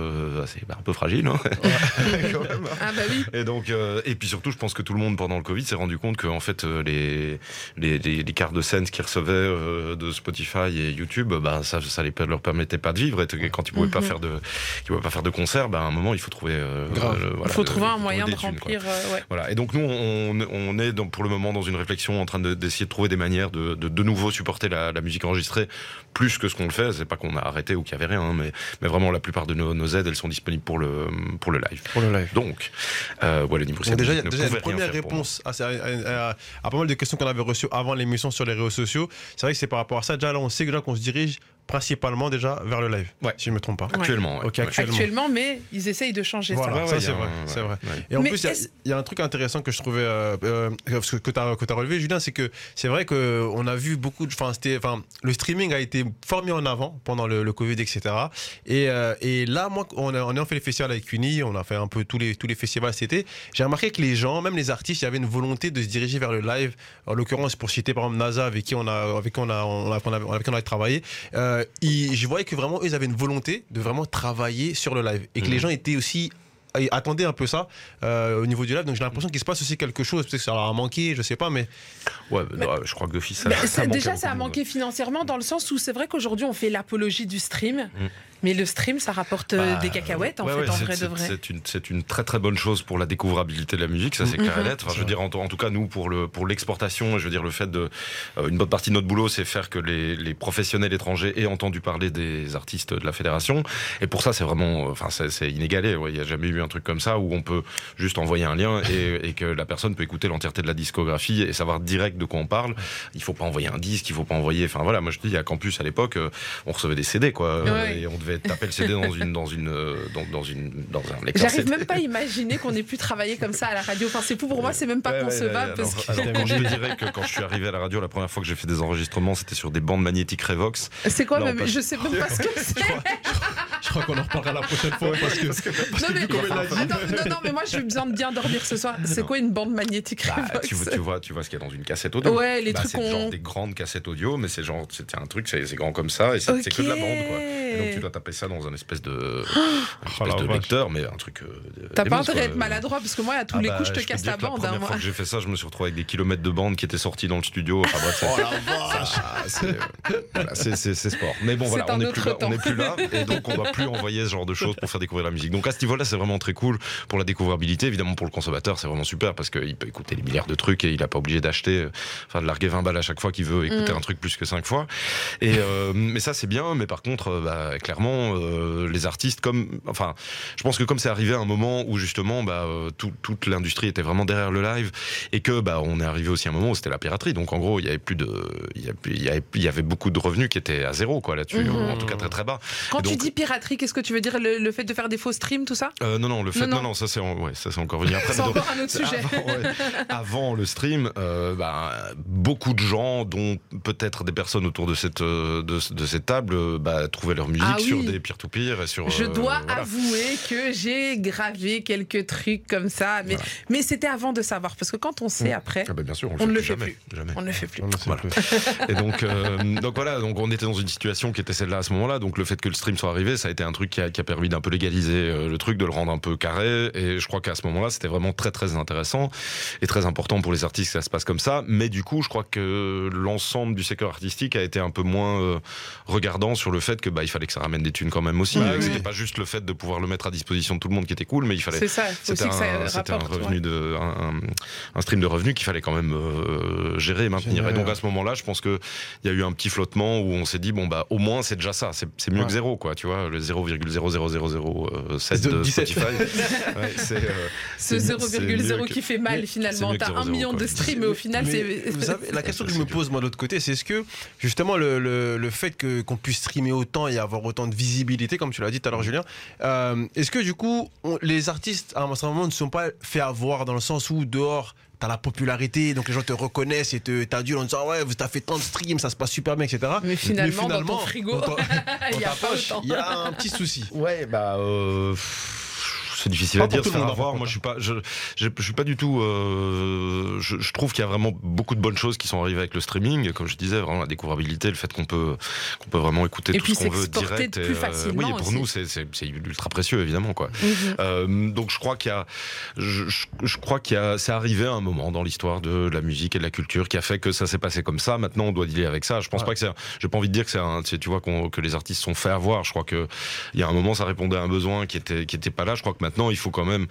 c'est bah, un peu fragile. hein. Quand même. Ah bah oui. Et donc, et puis surtout, je pense que tout le monde pendant le Covid s'est rendu compte que en fait, les, les, les, les cartes de scène qu'ils recevaient, de, de Spotify et YouTube, bah, ça, ça les, leur permettait pas de vivre. Et quand ils pouvaient pas Mhm. faire de, ils pouvaient pas faire de concert, bah, à un moment, il faut trouver. euh, le- Il faut le- trouver un moyen de remplir. euh, ouais. Voilà. Et donc nous, on, on est pour le moment dans une réflexion en train de- d'essayer de trouver des manières de de, de nouveau supporter la, la musique enregistrée plus que ce qu'on le fait. C'est pas qu'on a arrêté ou qu'il y avait rien, hein, mais, mais vraiment la plupart de nos, nos aides, elles sont disponibles pour le pour le live. Pour le live. Donc, euh, voilà, Libre Donc déjà, il y a ne déjà une première réponse à, à- à- à pas mal de questions qu'on avait reçues avant l'émission sur les réseaux sociaux. C'est vrai que c'est par rapport à ça. Déjà, là, on sait déjà qu'on se dirige principalement déjà vers le live. Ouais. Si je ne me trompe pas. Actuellement. ouais. Actuellement. Actuellement, mais ils essayent de changer Voilà. ça. Ouais, ça, ouais, c'est vrai, un- c'est vrai. ouais. Et en Mais plus, il y a- y, un truc intéressant que je trouvais, euh, euh, parce que, que tu as, relevé, Julien, c'est que c'est vrai qu'on a vu beaucoup de. Enfin, c'était- enfin, le streaming a été fort mis en avant pendant le, le Covid, etc. Et, euh, et là, moi, on a, on a fait les festivals avec Uni, on a fait un peu tous les, tous les festivals cet été. J'ai remarqué que les gens, même les artistes, il y avait une volonté de se diriger vers le live. En l'occurrence, pour citer par exemple NASA, avec qui on a, avec qui on a, on a, on a- avec qui on a travaillé, euh, ils- je voyais que vraiment, eux, ils avaient une volonté de vraiment travailler sur le live. Et que Mhm. les gens étaient aussi et attendaient un peu ça euh, au niveau du live. Donc j'ai l'impression qu'il se passe aussi quelque chose. Peut-être que ça leur a manqué, je sais pas, mais Ouais, bah, je crois que d'office, ça, ça déjà, ça a manqué financièrement dans le sens où c'est vrai qu'aujourd'hui, on fait l'apologie du stream, mais le stream, ça rapporte euh, Bah, des cacahuètes, en ouais, fait, ouais, en c'est- vrai de vrai. C'est une, c'est une très très bonne chose pour la découvrabilité de la musique, ça c'est clair et net. Enfin, je veux dire, en, en tout cas, nous, pour le pour l'exportation, je veux dire, le fait de. euh, une bonne partie de notre boulot, c'est faire que les, les professionnels étrangers aient entendu parler des artistes de la fédération. Et pour ça, c'est vraiment. euh, Enfin, c'est c'est inégalé. ouais. Il n'y a jamais eu un truc comme ça où on peut juste envoyer un lien et, et que la personne peut écouter l'entièreté de la discographie et savoir direct de quoi on parle. Il faut pas envoyer un disque, il faut pas envoyer. Enfin voilà, moi je te dis, à Campus à l'époque, on recevait des CD, quoi. Ouais. Et on devait taper le CD dans une dans une euh, dans, dans une dans un lecteur J'arrive même pas à imaginer qu'on ait pu travailler comme ça à la radio. Enfin, c'est pour, pour moi, c'est même pas Ouais, ouais, concevable. ouais, parce alors, que- alors, je te dirais que quand je suis arrivé à la radio, la première fois que j'ai fait des enregistrements, c'était sur des bandes magnétiques Revox. C'est quoi Non, même parce- Je sais même pas ce que c'est. je crois qu'on en reparlera la prochaine fois parce que. Non mais, attends, non, non, mais moi j'ai besoin de bien dormir ce soir. C'est quoi une bande magnétique Bah, Revox tu, vois- tu vois, tu vois ce qu'il y a dans une cassette audio. Ouais, les Bah, trucs c'est genre des grandes cassettes audio, mais c'est genre c'était un truc, c'est grand comme ça et c'est c'est que de la bande quoi. Et donc tu dois taper ça dans un espèce de, un espèce Oh de vache. lecteur, mais un truc. euh, T'as pas intérêt à être maladroit parce que moi à tous Ah les bah, coups je te casse que bande. La hein, première moi. fois que j'ai fait ça, je me suis retrouvé avec des kilomètres de bande qui étaient sortis dans le studio. Enfin bref, c'est- Oh Ah, c'est euh, voilà, sport. Mais bon, voilà, un on n'est plus, là- temps. on n'est plus là, et donc on va plus envoyer ce genre de choses pour faire découvrir la musique. Donc à ce niveau-là, c'est vraiment très cool pour la découvrabilité. Évidemment, pour le consommateur, c'est vraiment super parce qu'il peut écouter les milliards de trucs et il n'a pas obligé d'acheter, euh, enfin de larguer 20 balles à chaque fois qu'il veut écouter Mm. un truc plus que 5 fois. Et euh, mais ça, c'est bien. Mais par contre, euh, bah, clairement, euh, les artistes, comme, enfin, je pense que comme c'est arrivé à un moment où justement, bah, euh, tout- toute l'industrie était vraiment derrière le live et que bah, on est arrivé aussi à un moment où c'était la piraterie. Donc en gros, il y avait plus de, il y avait- il y avait, il y avait beaucoup de revenus qui étaient à zéro quoi là-dessus, Mhm. en tout cas très très bas. Quand tu dis piraterie, qu'est-ce que tu veux dire? Le, le fait de faire des faux streams, tout ça? Euh, non non, le fait, Non, non ça c'est, en- ouais, ça c'est encore venu après. C'est encore un autre sujet. Avant, ouais. Avant le stream, euh, bah, beaucoup de gens, dont peut-être des personnes autour de cette, de, de cette table, bah, trouvaient leur musique Ah oui. sur des peer-to-peer et sur. Je euh, dois voilà. avouer que j'ai gravé quelques trucs comme ça, mais, Voilà. mais c'était avant de savoir, parce que quand on sait Mm. après, Ah bah, bien sûr, on, On le ne fait le plus fait jamais. jamais. on ne le fait plus. Ne Voilà. Et donc, euh, donc voilà, donc on était dans une situation qui était celle-là à ce moment-là. Donc le fait que le stream soit arrivé, ça a été un truc qui a, qui a permis d'un peu légaliser euh, le truc, de le rendre un peu carré. Et je crois qu'à ce moment-là, c'était vraiment très très intéressant et très important pour les artistes que ça se passe comme ça. Mais du coup, je crois que l'ensemble du secteur artistique a été un peu moins regardant sur le fait que bah il fallait que ça ramène des thunes quand même aussi. Oui. C'était pas juste le fait de pouvoir le mettre à disposition de tout le monde qui était cool, mais il fallait C'est ça, c'était un, ça c'était un rapporte. revenu ouais. de un, un- un stream de revenus qu'il fallait quand même euh, gérer et maintenir. Et donc à ce moment-là, je pense que il y a eu un petit flottement où on s'est dit bon bah au moins c'est déjà ça, c'est c'est mieux Ouais. que zéro quoi, tu vois, le 0,00007 de 17. Spotify. Ouais, euh, Ce c'est- c'est mieux 0,0 que- qui fait mal finalement. T'as un 0,0, million de streams, mais au final, c'est. La question que je me pose, moi, de l'autre côté, c'est est-ce que, justement, le, le, le fait que, qu'on puisse streamer autant et avoir autant de visibilité, comme tu l'as dit tout à l'heure, Julien, euh, est-ce que, du coup, on- les artistes, à un certain moment, ne sont pas fait avoir dans le sens où, dehors, T'as la popularité, donc les gens te reconnaissent et te t'adulent en disant ouais, vous t'as fait tant de streams, ça se passe super bien, etc. Mais finalement, dans ton frigo, il a pas il y a un petit souci. Ouais, bah. euh, c'est difficile Pas à dire, se faire avoir. Moi, je suis pas, je, je, je suis pas du tout. euh, je, je trouve qu'il y a vraiment beaucoup de bonnes choses qui sont arrivées avec le streaming. Comme je disais, vraiment la découvrabilité, le fait qu'on peut, qu'on peut vraiment écouter Et tout ce qu'on veut direct. plus et, euh, facilement oui, et pour aussi. nous, c'est, c'est, c'est ultra précieux, évidemment, quoi. Mhm. Euh, donc je crois qu'il y a, je, crois qu'il y a, c'est arrivé à un moment dans l'histoire de la musique et de la culture qui a fait que ça s'est passé comme ça. Maintenant, on doit dealer avec ça. Je pense Ouais. pas que c'est, j'ai pas envie de dire que c'est un, tu vois, qu'on- que les artistes sont fait avoir. Je crois que il y a un moment, ça répondait à un besoin qui était, qui était pas là. Je crois que maintenant, il faut quand même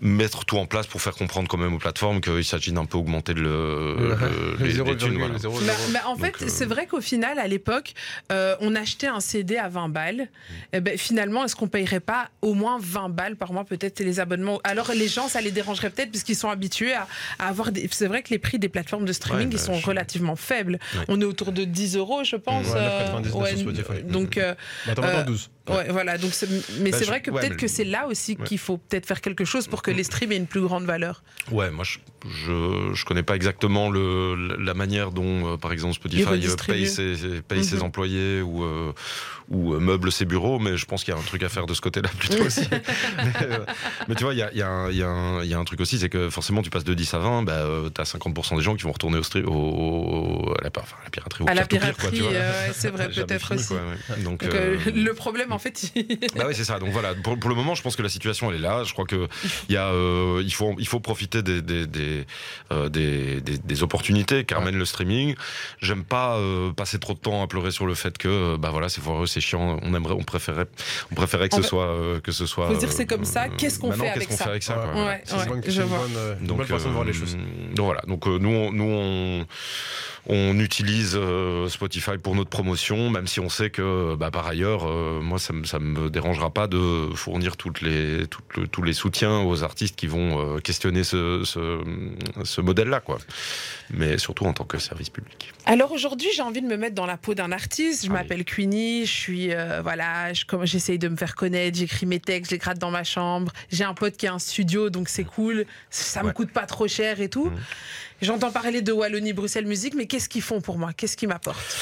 mettre tout en place pour faire comprendre quand même aux plateformes qu'il s'agit d'un peu augmenter le, le- les, les thunes, voilà. 0,0. Bah, bah, en fait, Donc, euh, c'est vrai qu'au final, à l'époque, euh, on achetait un CD à 20 balles. Eh ben, finalement, est-ce qu'on payerait pas au moins 20 balles par mois, peut-être, les abonnements? Alors, les gens, ça les dérangerait peut-être, puisqu'ils sont habitués à, à avoir des. C'est vrai que les prix des plateformes de streaming, Ouais, ils bah, sont je- relativement faibles. Ouais. On est autour de 10 euros, je pense. Ouais, euh, 9,99 sur Spotify. donc, euh, Bah, Attends, maintenant Euh, 12. Ouais, voilà. Donc, mais Bah, c'est vrai que ouais, peut-être mais- que c'est là aussi qu'il faut peut-être faire quelque chose pour que les streams aient une plus grande valeur. Ouais, moi je, je je connais pas exactement le la manière dont euh, par exemple Spotify euh, paye ses paye ses Mhm. employés ou euh, ou meuble ses bureaux, mais je pense qu'il y a un truc à faire de ce côté-là plutôt aussi. mais, mais tu vois, il y a, y, a y, a y a un truc aussi, c'est que forcément tu passes de 10 à 20, bah, euh, t'as 50% des gens qui vont retourner au, stream, au, à, la, enfin, à la piraterie. au À la piraterie, tu euh, c'est vrai, peut-être aussi. quoi, ouais. Donc, Donc, euh, le problème, en fait, bah oui, c'est ça. Donc voilà, pour, pour le moment, je pense que la situation elle est là. Je crois que il faut, il faut profiter des des des, euh, des, des- des opportunités qu'amène le streaming. J'aime pas euh, passer trop de temps à pleurer sur le fait que, euh, bah voilà, c'est foireux, c'est chiant. On aimerait, on préférait, on préférait que ce fait, soit, euh, que ce soit. faut dire c'est comme ça, qu'est-ce qu'on maintenant, fait avec ça fait avec ça Ouais. Ouais. C'est une bonne- façon de voir les choses. donc voilà. Donc euh, nous, on, nous on, on utilise euh, Spotify pour notre promotion, même si on sait que, bah, par ailleurs, euh, moi, ça me, ça me dérangera pas de fournir toutes les, toutes le- tous les soutiens aux artistes qui vont euh, questionner ce, ce, ce modèle-là, quoi. Mais surtout en tant que service public. Alors aujourd'hui, j'ai envie de me mettre dans la peau d'un artiste. Je m'appelle Queenie, je suis euh, voilà, je, j'essaye de me faire connaître, j'écris mes textes, je les gratte dans ma chambre. J'ai un pote qui a un studio, donc c'est cool. Ça me Ouais. coûte pas trop cher et tout. Mhm. J'entends parler de Wallonie Bruxelles Musique, mais qu'est-ce qu'ils font pour moi? Qu'est-ce qu'ils m'apportent?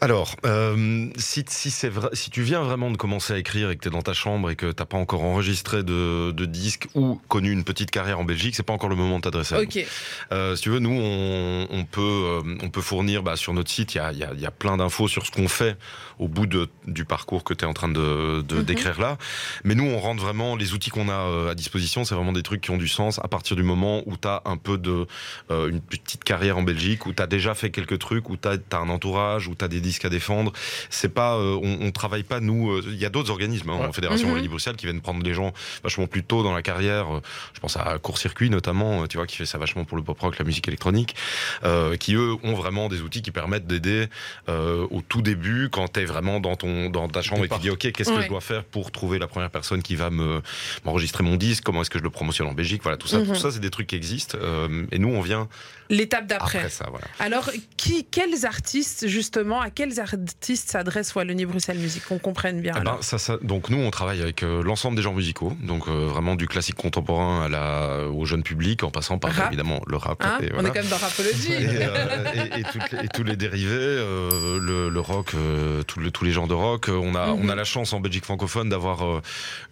Alors, euh, si, si, c'est vrai, si tu viens vraiment de commencer à écrire et que tu es dans ta chambre et que t'as pas encore enregistré de, de disque ou connu une petite carrière en Belgique, c'est pas encore le moment de t'adresser à nous. Ok. Euh, si tu veux, nous, on, on peut, euh, on peut fournir bah, sur notre site, il y a, il y a- il y a plein d'infos sur ce qu'on fait au bout de, du parcours que tu es en train de, de Mhm. décrire là. Mais nous, on rentre vraiment, les outils qu'on a euh, à disposition, c'est vraiment des trucs qui ont du sens à partir du moment où tu as un peu de, euh, une petite carrière en Belgique, où tu as déjà fait quelques trucs, où tu as, un entourage, où tu as des disques à défendre. C'est pas, euh, on, on travaille pas, nous, euh, il y a d'autres organismes, hein, Ouais. en Fédération Mhm. Wallonie-Bruxelles, qui viennent prendre les gens vachement plus tôt dans la carrière. Je pense à Court Circuit notamment, tu vois, qui fait ça vachement pour le pop rock, la musique électronique, qui eux ont vraiment des outils qui permettent d'aider au tout début quand tu es vraiment dans ton dans ta chambre et que tu dis ok qu'est-ce que Ouais. je dois faire pour trouver la première personne qui va me m'enregistrer mon disque, comment est-ce que je le promotionne en Belgique, voilà tout ça, Mhm. tout ça c'est des trucs qui existent euh, et nous on vient L'étape d'après. après ça voilà. Alors, qui, quels artistes, justement, à quels artistes s'adresse Wallonie Bruxelles Musique Qu'on comprenne bien. Alors. ben, ça, ça- donc nous on travaille avec euh, l'ensemble des genres musicaux, donc euh, vraiment du classique contemporain à la, au jeune public en passant par Rap. évidemment le rap. Hein et On est quand même dans Rapology. et, euh, et- et toutes les- et tous les dérivés, euh, le, le rock, euh, tout le- tous les genres de rock. On a, Mhm. on a la chance en Belgique francophone d'avoir euh,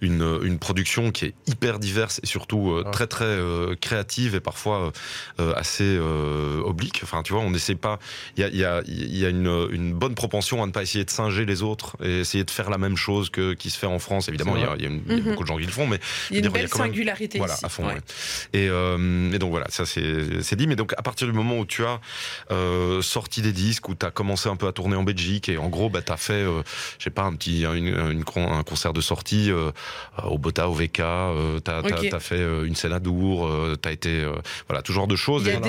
une, une production qui est hyper diverse et surtout euh, Ah. très très euh, créative et parfois euh, assez euh, oblique. Enfin, tu vois, on n'essaie pas. Il y a, il y a, il y a une, une bonne propension à ne pas essayer de singer les autres et essayer de faire la même chose que qui se fait en France. Évidemment, il y a, y Mhm. beaucoup de gens qui le font, mais Il y a une dire, a belle même- singularité voilà, ici. à fond. Ouais. ouais. Et, euh, et donc voilà, ça c'est dit. Mais donc à partir du moment où tu as euh, sorti des disques, où tu as commencé un peu à tourner en Belgique, et en gros, bah, tu as fait, je sais pas, un petit une, une con- un concert de sortie au Bota, au VK, tu as, fait une scène à Dour, tu as été. voilà, tout genre de choses. Il y a Et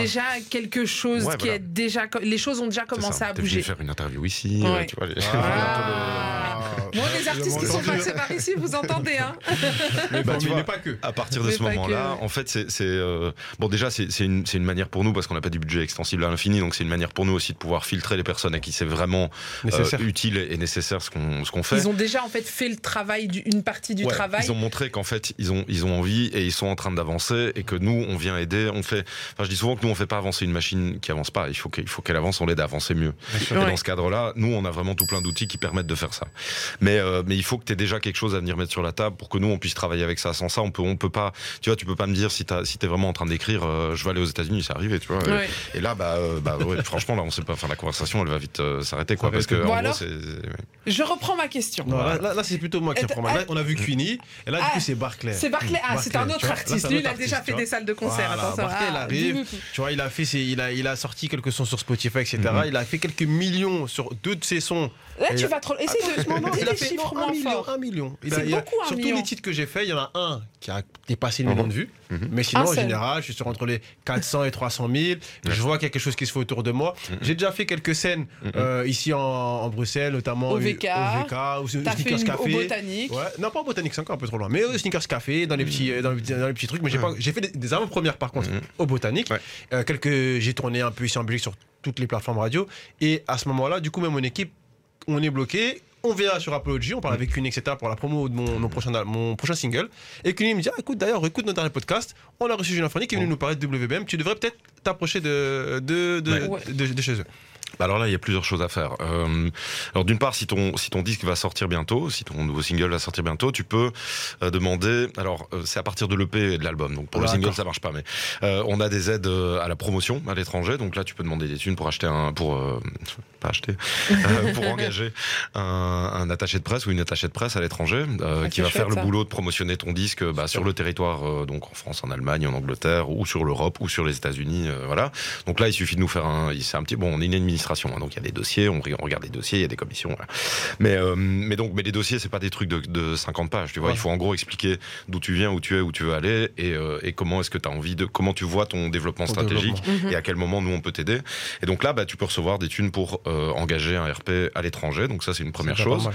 quelque chose Ouais, qui voilà. est déjà. Les choses ont déjà commencé ça. à T'es venu bouger. faire une interview ici, Ouais. euh, tu vois. les- Ah. Bon, les artistes qui sont passés par ici, vous entendez, hein Mais, Bah, tu mais vois, pas que. À partir de Mais ce moment-là, que. en fait, c'est c'est, euh, bon déjà c'est c'est une, c'est une manière pour nous parce qu'on n'a pas du budget extensible à l'infini, donc c'est une manière pour nous aussi de pouvoir filtrer les personnes à qui c'est vraiment euh, utile et nécessaire ce qu'on ce qu'on fait. Ils ont déjà en fait fait le travail, du- une partie du Ouais, travail. Ils ont montré qu'en fait ils ont ils ont envie et ils sont en train d'avancer et que nous on vient aider. On fait. Enfin, je dis souvent que nous on fait pas avancer une machine qui avance pas. Il faut qu'il faut qu'elle avance. On l'aide à avancer mieux. Et Ouais. dans ce cadre-là, nous, on a vraiment tout plein d'outils qui permettent de faire ça. Mais, euh, mais il faut que tu aies déjà quelque chose à venir mettre sur la table pour que nous, on puisse travailler avec ça. Sans ça, on peut, on peut pas. Tu vois, tu peux pas me dire si tu si es vraiment en train d'écrire, euh, je vais aller aux États-Unis, c'est arrivé, tu vois. Et- Ouais. Et, là, bah, euh, bah ouais, franchement, là, on sait pas. Enfin, la conversation, elle va vite euh, s'arrêter, quoi. Parce que, en gros. Je reprends ma question. Non, là, là- là, c'est plutôt moi qui reprends. Là, on a vu Queenie, et là, du Ah, coup, c'est Barclay. C'est Barclay. Ah, c'est un autre artiste. Lui, il a déjà fait des salles de concert. Barclay, il Ah, arrive. Tu vois, il a fait, il a, il a sorti quelques sons sur Spotify, etc. Il a fait quelques millions sur deux de ses sons. Là, Et tu vas trop. Essaye de. Dis il a fait un million, un million. Il a- il a- beaucoup, un sur million. tous les titres que j'ai fait, il y en a un qui a dépassé le million de vues. Mais sinon, Un en seul. général, je suis sur entre les 400 et 300 000. Je vois qu'il y a quelque chose qui se fait autour de moi. J'ai déjà fait quelques scènes euh, ici en, en Bruxelles, notamment Au VK. au VK, ou Sneakers une Café. au Botanique. Ouais. Non, pas au Botanique, c'est encore un peu trop loin. Mais au Sneakers Café, dans les petits, euh, dans les, petits- dans les petits trucs. Mais j'ai pas- j'ai fait des, des avant-premières par contre au Botanique. Ouais. Euh, quelques, j'ai tourné un peu ici en Belgique sur toutes les plateformes radio. Et à ce moment-là, du coup, même mon équipe, on est bloqué. On vient sur Apology, on parle avec Cuny, etc. pour la promo de mon, mon prochain, mon prochain single. Et Cuny me dit ah, écoute, d'ailleurs, écoute notre dernier podcast. On a reçu Julien Fournier qui est venu nous parler de WBM. Tu devrais peut-être t'approcher de, de, de, Ouais. de- de chez eux. Bah alors là, il y a plusieurs choses à faire. Euh, alors d'une part, si ton si ton disque va sortir bientôt, si ton nouveau single va sortir bientôt, tu peux euh, demander. Alors euh, c'est à partir de l'EP et de l'album. Donc pour le D'accord. single, ça marche pas. Mais on a des aides à la promotion à l'étranger. Donc là, tu peux demander des thunes pour acheter un pour pas acheter pour engager un, un attaché de presse ou une attachée de presse à l'étranger Ah, qui va faire le boulot de promotionner ton disque bah, sur le territoire, donc en France, en Allemagne, en Angleterre, ou sur l'Europe, ou sur les États-Unis, voilà. Donc là, il suffit de nous faire un, c'est un petit, bon, on est une hein, donc il y a des dossiers, on, regarde les dossiers, il y a des commissions, voilà. Mais, euh, mais donc, mais les dossiers, c'est pas des trucs de, de 50 pages, tu vois. Ouais. Il faut en gros expliquer d'où tu viens, où tu es, où tu veux aller, et, euh, et comment est-ce que tu as envie de, comment tu vois ton développement stratégique, développement. et à quel moment nous on peut t'aider. Et donc là, bah, tu peux recevoir des thunes pour euh, engager un RP à l'étranger. Donc ça, c'est une première chose.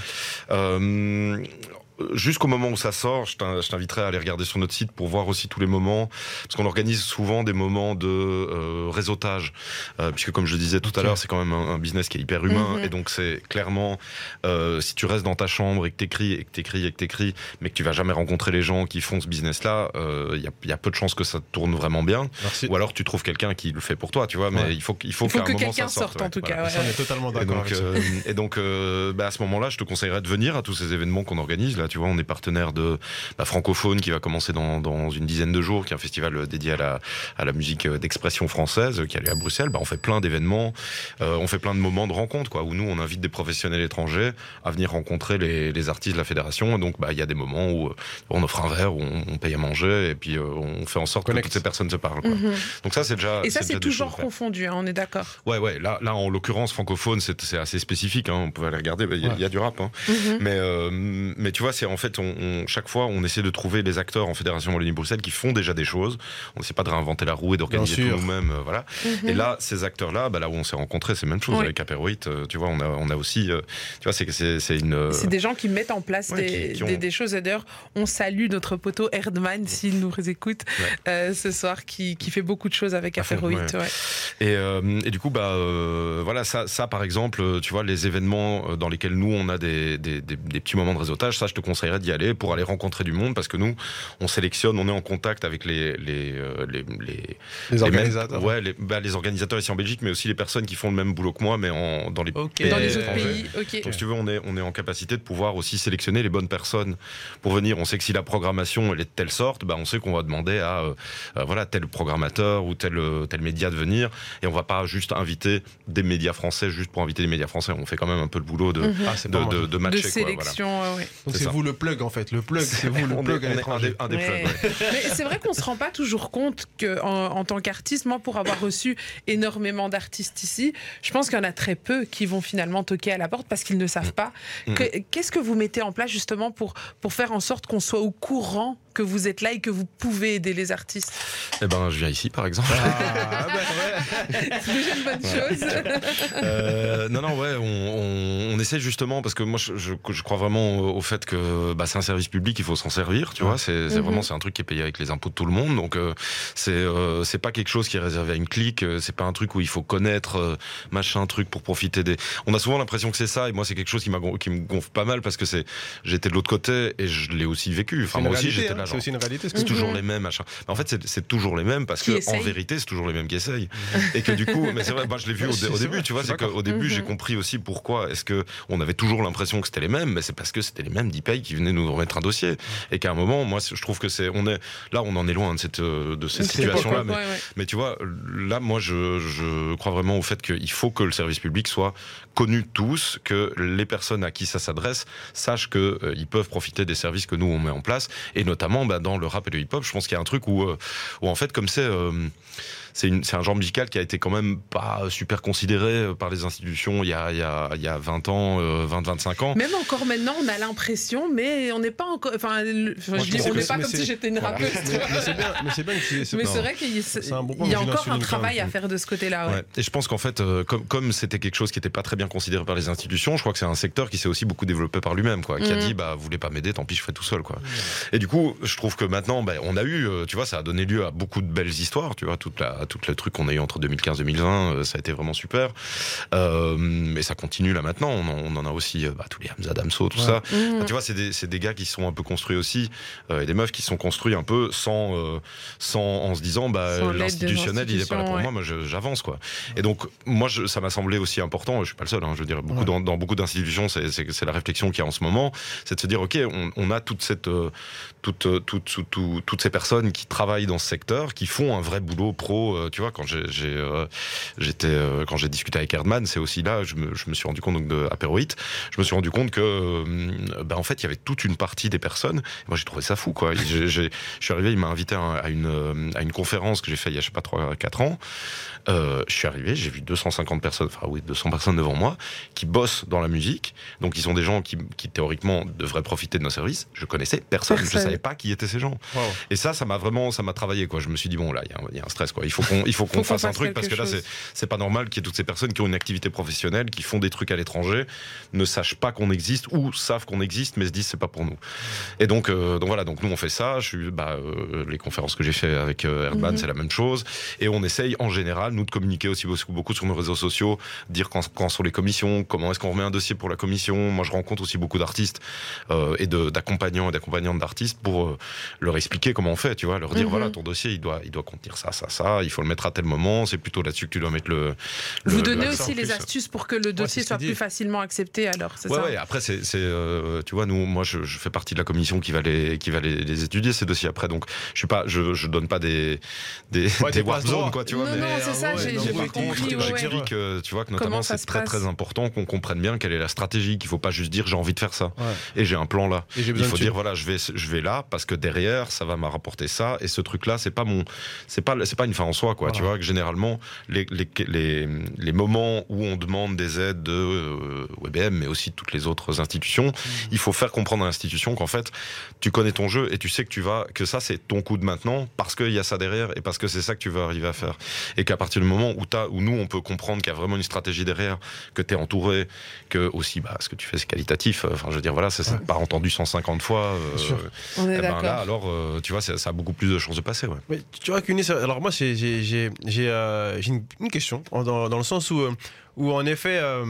Jusqu'au moment où ça sort, je t'in- je t'inviterai à aller regarder sur notre site pour voir aussi tous les moments, parce qu'on organise souvent des moments de euh, réseautage, euh, puisque comme je le disais tout à l'heure, c'est quand même un, un business qui est hyper humain, Mhm. et donc c'est clairement, euh, si tu restes dans ta chambre et que t'écris et que t'écris et que t'écris, mais que tu vas jamais rencontrer les gens qui font ce business-là, euh, il y, a, il y a peu de chances que ça tourne vraiment bien, Merci. ou alors tu trouves quelqu'un qui le fait pour toi, tu vois, mais Ouais. il faut, qu'il- il faut Il faut que moment quelqu'un sorte. en tout Voilà. cas. Ça, on est totalement Et d'accord donc, avec ça. et donc euh, bah, à ce moment-là, je te conseillerais de venir à tous ces événements qu'on organise. Là, tu vois, on est partenaire de bah, Francophone qui va commencer dans, dans une dizaine de jours, qui est un festival euh, dédié à la, à la musique euh, d'expression française euh, qui a lieu à Bruxelles. Bah, on fait plein d'événements, euh, on fait plein de moments de rencontres, quoi, où nous, on invite des professionnels étrangers à venir rencontrer les, les artistes de la fédération. Et donc, bah, il y a des moments où on offre un verre, où on, on paye à manger, et puis euh, on fait en sorte Connect. que toutes ces personnes se parlent. Quoi. Mhm. Donc ça, c'est déjà. Et ça, c'est toujours confondu, hein, on est d'accord. Ouais, ouais. Là, là, en l'occurrence, francophone, c'est assez spécifique. Hein, on peut aller regarder. bah, Il y, a- Ouais. il y a du rap. Hein. Mhm. Mais, euh, mais tu vois, c'est en fait, on, on- chaque fois, on essaie de trouver des acteurs en Fédération Wallonie-Bruxelles qui font déjà des choses. On n'essaie pas de réinventer la roue et d'organiser tout nous-mêmes. euh, voilà. Mhm. Et là, ces acteurs-là, bah, là où on s'est rencontrés, c'est la même chose Ouais. avec Apéroït. euh, tu vois, on a, on a aussi, euh, tu vois, c'est une. euh, C'est des gens qui mettent en place ouais, des, qui- qui ont- des- des choses. Et d'ailleurs, on salue notre poteau Erdman, s'il nous écoute, Ouais. euh, ce soir, qui, qui fait beaucoup de choses avec ouais. ouais. Et, euh, et du coup, bah, euh, voilà, ça, ça, par exemple, tu vois, les événements dans lesquels nous, on a des, des, des- des petits moments de réseautage, ça, je te conseillerais d'y aller pour aller rencontrer du monde, parce que nous, on sélectionne, on est en contact avec les, les, euh, les, les, Les mêmes- organisateurs. ouais, les, bah, les organisateurs ici en Belgique, mais aussi les personnes qui font le même boulot que moi, mais en, dans les Ok. pays Dans les autres étrangers. pays. Donc, si tu veux, on est, on est en capacité de pouvoir aussi sélectionner les bonnes personnes pour venir. On sait que si la programmation elle est de telle sorte, bah, on sait qu'on va demander à euh, voilà, tel programmateur ou tel, euh, tel média de venir. Et on va pas juste inviter des médias français juste pour inviter des médias français. On fait quand même un peu le boulot de, Mhm. Ah, de, de, de De matcher. quoi, voilà. sélection, ouais. Donc c'est. Vous le plug en fait. Le plug, c'est vous le est, plug à un des, un des Ouais. plugs, ouais. Mais c'est vrai qu'on se rend pas toujours compte que en, en tant qu'artiste, moi, pour avoir reçu énormément d'artistes ici, je pense qu'il y en a très peu qui vont finalement toquer à la porte parce qu'ils ne savent pas. Mm. Que- Qu'est-ce que vous mettez en place justement pour, pour faire en sorte qu'on soit au courant que vous êtes là et que vous pouvez aider les artistes? Eh ben, je viens ici, par exemple. Ah, bah. C'est déjà une bonne chose. Euh, non, non, ouais, on, on, on essaie justement parce que moi, je, je, je crois vraiment au, fait que bah, c'est un service public, il faut s'en servir, tu vois. C'est c'est Mhm. vraiment c'est un truc qui est payé avec les impôts de tout le monde, donc euh, c'est euh, c'est pas quelque chose qui est réservé à une clique. euh, C'est pas un truc où il faut connaître euh, machin truc pour profiter des. On a souvent l'impression que c'est ça, et moi, c'est quelque chose qui m'a qui me gonfle pas mal parce que c'est j'étais de l'autre côté et je l'ai aussi vécu. Enfin, C'est moi aussi, j'étais hein. là, C'est genre, aussi une réalité. c'est toujours les mêmes machin. Mais en fait, c'est- c'est toujours les mêmes parce que en vérité, c'est toujours les mêmes qui essayent. Et que du coup, mais c'est vrai, moi je l'ai vu au, début, tu vois, c'est qu'au début j'ai Mhm. compris aussi pourquoi est-ce que on avait toujours l'impression que c'était les mêmes, mais c'est parce que c'était les mêmes d'IPay qui venaient nous remettre un dossier. Et qu'à un moment, moi je trouve que c'est, on est là, on en est loin de cette euh, de cette situation-là, mais ouais, ouais. mais tu vois, là, moi, je, je crois vraiment au fait qu'il faut que le service public soit connu de tous, que les personnes à qui ça s'adresse sachent qu'ils peuvent profiter des services que nous, on met en place. Et notamment, bah, dans le rap et le hip-hop, je pense qu'il y a un truc où, euh, où en fait, comme c'est... euh, c'est une- c'est un genre musical qui a été quand même pas super considéré par les institutions il y a, il y a, il y a 20 ans, euh, 20-25 ans. Même encore maintenant, on a l'impression, mais on n'est pas encore. Enfin, je je dis, on n'est pas comme si j'étais une Voilà. rappeuse. Mais c'est bien, mais c'est bien que Mais c'est vrai qu'il y, bon a encore un travail à faire de ce côté-là. ouais. Ouais. Et je pense qu'en fait, euh, comme comme c'était quelque chose qui n'était pas très bien considéré par les institutions, je crois que c'est un secteur qui s'est aussi beaucoup développé par lui-même, quoi, qui a Mhm. dit bah vous voulez pas m'aider, tant pis, je ferai tout seul, quoi. Et du coup, je trouve que maintenant, bah, on a eu, euh, tu vois, ça a donné lieu à beaucoup de belles histoires, tu vois, toute la tout le truc qu'on a eu entre 2015 et 2020, euh, ça a été vraiment super. Euh, mais ça continue là maintenant. On en, on en a aussi euh, bah, tous les Hamza Damso, tout Ouais. ça. Mhm. Enfin, tu vois, c'est des, c'est des gars qui sont un peu construits aussi, euh, et des meufs qui sont construits un peu sans, sans en se disant, bah, l'institutionnel, il est pas là pour moi, moi j'avance, quoi. Et donc, moi, je- ça m'a semblé aussi important, je suis pas le seul, hein, je veux dire, beaucoup Ouais. dans, dans beaucoup d'institutions, c'est- la réflexion qu'il y a en ce moment, c'est de se dire, ok, on, on a toute cette, euh, toute, toute- toutes ces personnes qui travaillent dans ce secteur, qui font un vrai boulot pro, euh, tu vois, quand j'ai, euh, j'étais, euh, quand j'ai discuté avec Erdman, c'est aussi là, je me, je me suis rendu compte donc de Apéroït, je me suis rendu compte que, bah, en fait, il y avait toute une partie des personnes. Moi, j'ai trouvé ça fou, quoi. Je suis arrivé, il m'a invité à, une, à une conférence que j'ai fait il y a, je sais pas, 3-4 ans. Euh, je suis arrivé, j'ai vu 250 personnes, enfin oui, 200 personnes devant moi, qui bossent dans la musique. Donc, ils sont des gens qui, qui, théoriquement, devraient profiter de nos services. Je connaissais personne. Je Personne. savais pas qui étaient ces gens. Wow. Et ça, ça m'a vraiment, ça m'a travaillé, quoi. Je me suis dit, bon, là, il y y, a un stress, quoi. Il faut qu'on, il faut qu'on fasse un truc parce que là, c'est, pas normal qu'il y ait toutes ces personnes qui ont une activité professionnelle, qui font des trucs à l'étranger, ne sachent pas qu'on existe ou savent qu'on existe, mais se disent c'est pas pour nous. Et donc, euh, donc voilà, donc nous on fait ça. Je suis, bah, euh, les conférences que j'ai fait avec euh, Erdman, Mhm. c'est la même chose. Et on essaye en général, nous, de communiquer aussi beaucoup, beaucoup sur nos réseaux sociaux, dire quand, quand sont les commissions, comment est-ce qu'on remet un dossier pour la commission. Moi, je rencontre aussi beaucoup d'artistes euh, et d'accompagnants et d'accompagnantes d'artistes pour euh, leur expliquer comment on fait, tu vois, leur dire Mhm. voilà, ton dossier, il doit, il doit contenir ça, ça, ça. Il faut le mettre à tel moment. C'est plutôt là-dessus que tu dois mettre le. le- Vous donnez aussi les astuces pour que le dossier soit plus facilement accepté, alors, c'est Ouais, ça ouais, après, c'est, euh, tu vois, nous, moi, je, je fais partie de la commission qui va les, qui va les, les étudier, ces dossiers après. Donc, je suis pas, je, je donne pas des, des, Ouais, des war zones, quoi, tu vois. Non, mais non, c'est en ça, j'ai il compris. il. J'explique, euh, tu vois, que notamment, c'est très, très important qu'on comprenne bien quelle est la stratégie, qu'il faut pas juste dire j'ai envie de faire ça. Et j'ai un plan là. Il faut dire voilà, je vais, je vais là parce que derrière, ça va me rapporter ça. Et ce truc-là, c'est pas mon, c'est pas, c'est pas une fin en soi, quoi. Voilà. Tu vois, que généralement, les, les, les, les moments où on demande des aides de euh, WebM, mais aussi de toutes les autres institutions, Mmh. il faut faire comprendre à l'institution qu'en fait, tu connais ton jeu et tu sais que tu vas, que ça, c'est ton coup de maintenant parce qu'il y a ça derrière et parce que c'est ça que tu vas arriver à faire. Et qu'à partir du moment où t'as, où nous, on peut comprendre qu'il y a vraiment une stratégie derrière, que tu es entouré, que aussi, bah, ce que tu fais, c'est qualitatif. Enfin, je veux dire, voilà, ça, Ouais. pas entendu 150 fois. euh, Bien sûr. On est eh ben là, alors, euh, tu vois, ça, ça a beaucoup plus de chances de passer. Ouais. Mais tu vois, Cunis, alors moi, c'est- j'ai j'ai- j'ai, euh, une, une question, dans, dans le sens où, euh, où en effet, euh,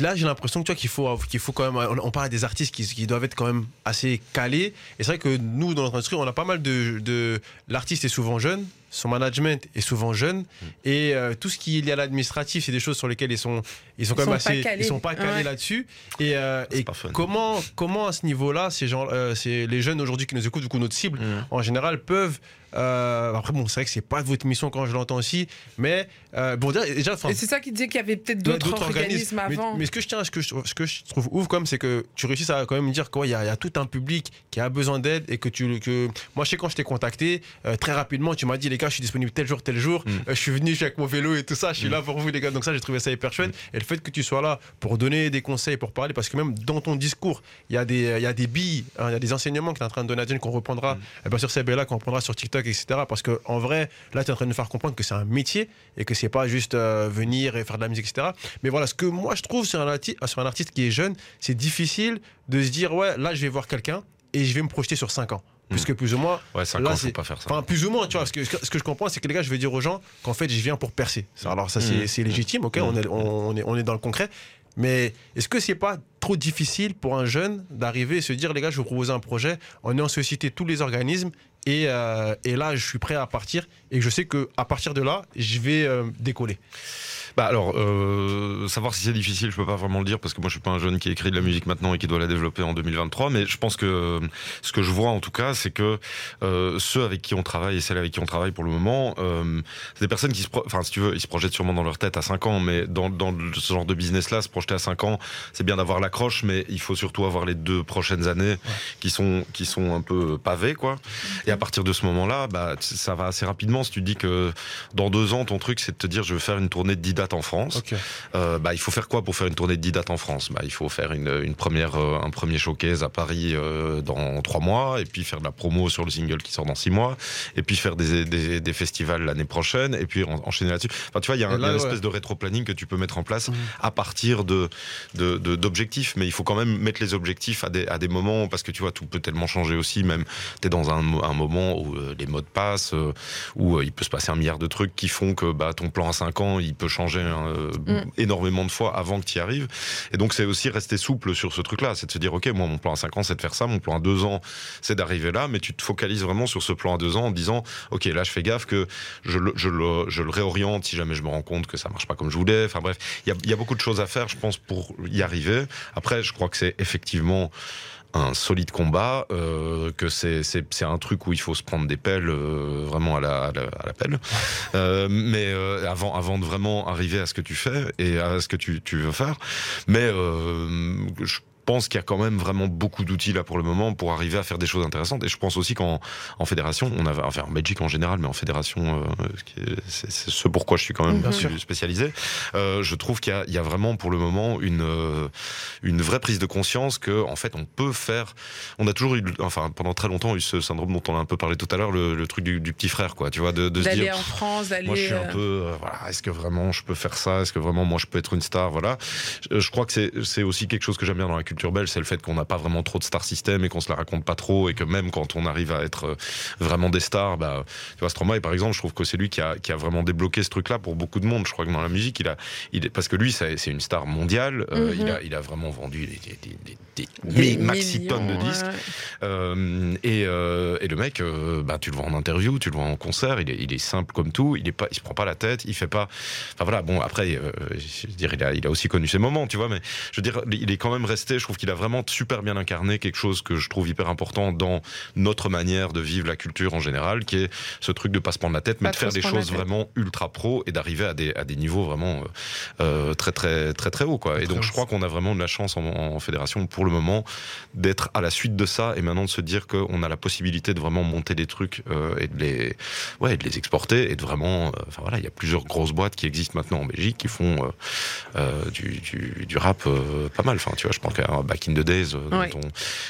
là, j'ai l'impression que qu'il faut, qu'il faut quand même. On, on parle des artistes qui, qui doivent être quand même assez calés. Et c'est vrai que nous, dans notre industrie, on a pas mal de. de L'artiste est souvent jeune, son management est souvent jeune. Et euh, tout ce qui est lié à l'administratif, c'est des choses sur lesquelles ils sont, ils sont Ils quand même assez. calés. Ils sont pas calés Ouais. là-dessus. Et, euh, comment, comment à ce niveau-là, ces gens, euh, c'est les jeunes aujourd'hui qui nous écoutent, du coup, notre cible, en général, peuvent. Euh, après, bon, c'est vrai que c'est pas de votre mission quand je l'entends aussi, mais euh, bon, déjà, Et c'est ça qui disait qu'il y avait peut-être d'autres organismes Mais- avant. Mais, ce que je tiens, ce que je, ce que je trouve ouf, comme, c'est que tu réussis à quand même dire qu'il y, a- il y a tout un public qui a besoin d'aide et que tu, que moi, je sais quand je t'ai contacté, euh, très rapidement, tu m'as dit les gars, je suis disponible tel jour, tel jour, Mm. euh, je suis venu je suis avec mon vélo et tout ça, je suis Mm. là pour vous les gars. Donc ça, j'ai trouvé ça hyper chouette. Et le fait que tu sois là pour donner des conseils, pour parler, parce que même dans ton discours, il y a des, il y a des billes, hein, il y a des enseignements que tu es en train de donner à Jen qu'on reprendra, Mm. et bien sûr c'est Bella qu'on reprendra sur TikTok, etc. Parce que en vrai, là, tu es en train de nous faire comprendre que c'est un métier et que c'est pas juste euh, venir et faire de la musique, etc. Mais voilà, ce que moi je trouve sur un, arti- sur un artiste qui est jeune, c'est difficile de se dire, ouais, là je vais voir quelqu'un et je vais me projeter sur 5 ans. Puisque plus ou moins, Ouais, 5 Là, ans, faut pas faire ça. Enfin, plus ou moins, tu vois. Ce que, ce que je comprends, c'est que les gars, je vais dire aux gens qu'en fait, je viens pour percer. Alors, ça, c'est Mhm. c'est légitime, ok, on, est, on, on est, on est dans le concret. Mais est-ce que c'est pas trop difficile pour un jeune d'arriver et se dire les gars, je vais vous proposer un projet en ayant sollicité tous les organismes et, euh, et là, je suis prêt à partir et je sais que à partir de là, je vais euh, décoller. Bah alors, euh, savoir si c'est difficile, je peux pas vraiment le dire parce que moi je suis pas un jeune qui écrit de la musique maintenant et qui doit la développer en 2023. Mais je pense que ce que je vois en tout cas, c'est que euh, ceux avec qui on travaille et celles avec qui on travaille pour le moment, euh, c'est des personnes qui se, enfin si tu veux, ils se projettent sûrement dans leur tête à 5 ans, mais dans, dans ce genre de business-là, se projeter à 5 ans, c'est bien d'avoir l'accroche, mais il faut surtout avoir les deux prochaines années qui sont qui sont un peu pavées quoi. Et à partir de ce moment-là, bah ça va assez rapidement. Si tu dis que dans deux ans, ton truc c'est de te dire je veux faire une tournée de 10 dates en France. Euh, bah, il faut faire quoi pour faire une tournée de 10 dates en France? Bah, Il faut faire une, une première, euh, un premier showcase à Paris euh, dans trois mois, et puis faire de la promo sur le single qui sort dans six mois, et puis faire des, des, des festivals l'année prochaine, et puis en- enchaîner là-dessus. Enfin, tu vois, il y a, un- Et là, il y a une ouais. espèce de rétro-planning que tu peux mettre en place Mhm. à partir de d'objectifs, mais il faut quand même mettre les objectifs à des, à des moments, parce que tu vois, tout peut tellement changer aussi, même tu es dans un, mo- un moment où les modes passent, où il peut se passer un milliard de trucs qui font que bah, ton plan à 5 ans, il peut changer euh, Mm. énormément de fois avant que tu y arrives. Et donc, c'est aussi rester souple sur ce truc-là. C'est de se dire, OK, moi, mon plan à 5 ans, c'est de faire ça. Mon plan à 2 ans, c'est d'arriver là. Mais tu te focalises vraiment sur ce plan à 2 ans en disant, OK, là, je fais gaffe que je le, je le, je le réoriente si jamais je me rends compte que ça marche pas comme je voulais. Enfin, bref, il y a, y a beaucoup de choses à faire, je pense, pour y arriver. Après, je crois que c'est effectivement un solide combat, euh, que c'est un truc où il faut se prendre des pelles euh, vraiment à la, à la, à la pelle. Euh, mais euh, avant avant de vraiment arriver à ce que tu fais et à ce que tu, tu veux faire. Mais euh, je pense qu'il y a quand même vraiment beaucoup d'outils là pour le moment pour arriver à faire des choses intéressantes. Et je pense aussi qu'en en fédération, on avait, enfin en Belgique en général, mais en fédération, euh, c'est ce pourquoi je suis quand même Bien plus spécialisé. Euh, je trouve qu'il y, a- il y a vraiment pour le moment une euh, une vraie prise de conscience que en fait on peut faire. On a toujours eu, enfin pendant très longtemps eu ce syndrome dont on a un peu parlé tout à l'heure, le, le truc du, du petit frère, quoi. Tu vois, de, de se dire. en France, d'aller. Moi, je suis un euh, peu, euh, voilà, est-ce que vraiment je peux faire ça? Est-ce que vraiment moi je peux être une star? Voilà. Je, je crois que c'est c'est aussi quelque chose que j'aime bien dans la culture belge, c'est le fait qu'on n'a pas vraiment trop de star system et qu'on se la raconte pas trop et que même quand on arrive à être euh, vraiment des stars, bah, tu vois, Stromae par exemple, je trouve que c'est lui qui a, qui a vraiment débloqué ce truc-là pour beaucoup de monde. Je crois que dans la musique, il a, il parce que lui, c'est une star mondiale. euh, Mhm. il a, il a vraiment vendu des, des, des- des- des des maxi tonnes de disques. ouais. Euh, et, euh, et le mec, bah, tu le vois en interview, tu le vois en concert, il est, il est simple comme tout, il est pas, il se prend pas la tête, il fait pas. Enfin voilà, bon après, je veux dire, il a, il a aussi connu ses moments, tu vois, mais je veux dire, il est quand même resté. Je trouve qu'il a vraiment super bien incarné quelque chose que je trouve hyper important dans notre manière de vivre la culture en général, qui est ce truc de pas se prendre la tête, mais Pas de faire des choses vraiment ultra pro et d'arriver à des, à des niveaux vraiment euh, euh, très très très très hauts quoi. Et donc je crois qu'on a vraiment de la chance en, en fédération pour le moment d'être à la suite de ça et maintenant de se dire qu'on a la possibilité de vraiment monter des trucs euh, et de les ouais et de les exporter et de vraiment euh, enfin voilà il y a plusieurs grosses boîtes qui existent maintenant en Belgique qui font euh, euh, du, du, du rap euh, pas mal. Enfin tu vois je pense qu'à Back in the Days euh, Ouais.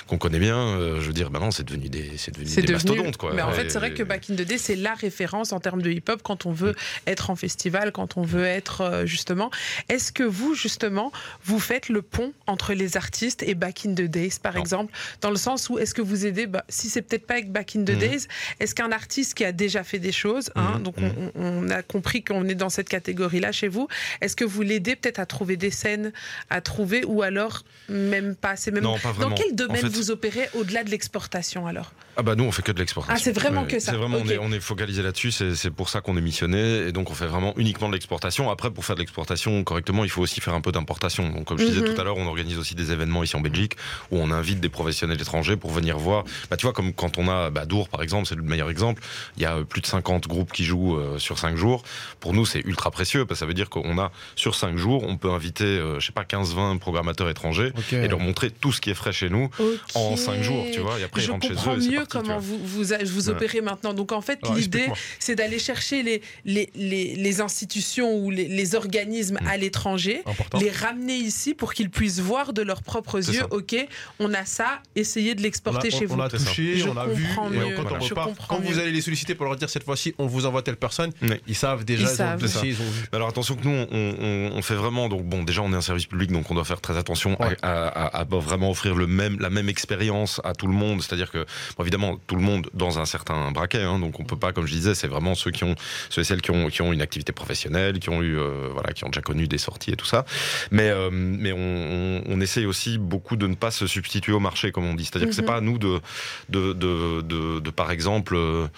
qu'on connaît bien euh, je veux dire maintenant c'est devenu des c'est devenu des devenu. mastodontes quoi Mais en fait, c'est vrai que Back in the Day, c'est la référence en termes de hip-hop quand on veut être en festival, quand on veut être euh, justement. Est-ce que vous, justement, vous faites le pont entre les artistes et Back in the Days, par Non. exemple, dans le sens où est-ce que vous aidez, bah, si c'est peut-être pas avec Back in the Mhm. Days, est-ce qu'un artiste qui a déjà fait des choses, hein, Mhm, donc on, on- on a compris qu'on est dans cette catégorie-là chez vous, est-ce que vous l'aidez peut-être à trouver des scènes, à trouver, ou alors même pas C'est même non pas vraiment dans quel En domaine fait- vous opérez au-delà de l'exportation alors? Ah bah nous on fait que de l'exportation. Ah, c'est vraiment que ça. C'est vraiment on, est, on est focalisé là-dessus. C'est c'est pour ça qu'on est missionné et donc on fait vraiment uniquement de l'exportation. Après pour faire de l'exportation correctement, il faut aussi faire un peu d'importation. Donc comme je disais Mhm. tout à l'heure, on organise aussi des événements ici en Belgique où on invite des professionnels étrangers pour venir voir. Bah tu vois comme quand on a bah, Dour par exemple, c'est le meilleur exemple. Il y a plus de 50 groupes qui jouent euh, sur 5 jours. Pour nous c'est ultra précieux parce que ça veut dire qu'on a sur 5 jours, on peut inviter euh, je sais pas 15-20 programmateurs étrangers Et leur montrer tout ce qui est frais chez nous en Ok. 5 jours, tu vois. Et après ils je rentrent chez comprends eux. c'est mieux parti, comment vous, vous, Ouais. opérez maintenant. Donc en fait, l'idée, c'est d'aller chercher les, les, les, les institutions ou les, les organismes Mm. à l'étranger, les ramener ici pour qu'ils puissent voir de leurs propres yeux, ça. ok, on a ça, essayez de On a, l'exporter chez on vous. a C'est ça. touché, Je on a vu. comprends et mieux. quand, on. Je repart, quand vous allez les solliciter pour leur dire cette fois-ci, on vous envoie telle personne, Oui. ils savent déjà, Ils ils, ont dossier, ils ont vu. Mais Alors attention que nous, on, on- on fait vraiment. Donc bon, déjà, on est un service public, donc on doit faire très attention Ouais. À, à, à vraiment offrir le même, la même expérience à tout le monde. C'est-à-dire que, bon, évidemment, tout le monde dans un certain braquet. Hein, donc on peut pas, comme je disais, c'est vraiment ceux qui ont, ceux et celles qui ont, qui ont une activité professionnelle, qui ont eu, euh, voilà, qui ont déjà connu des sorties et tout ça. Mais, euh, mais on, on, on, essaye aussi beaucoup de ne pas se substituer au marché, comme on dit. C'est-à-dire mm -hmm. que c'est pas à nous de, de, de, de, de par exemple, euh,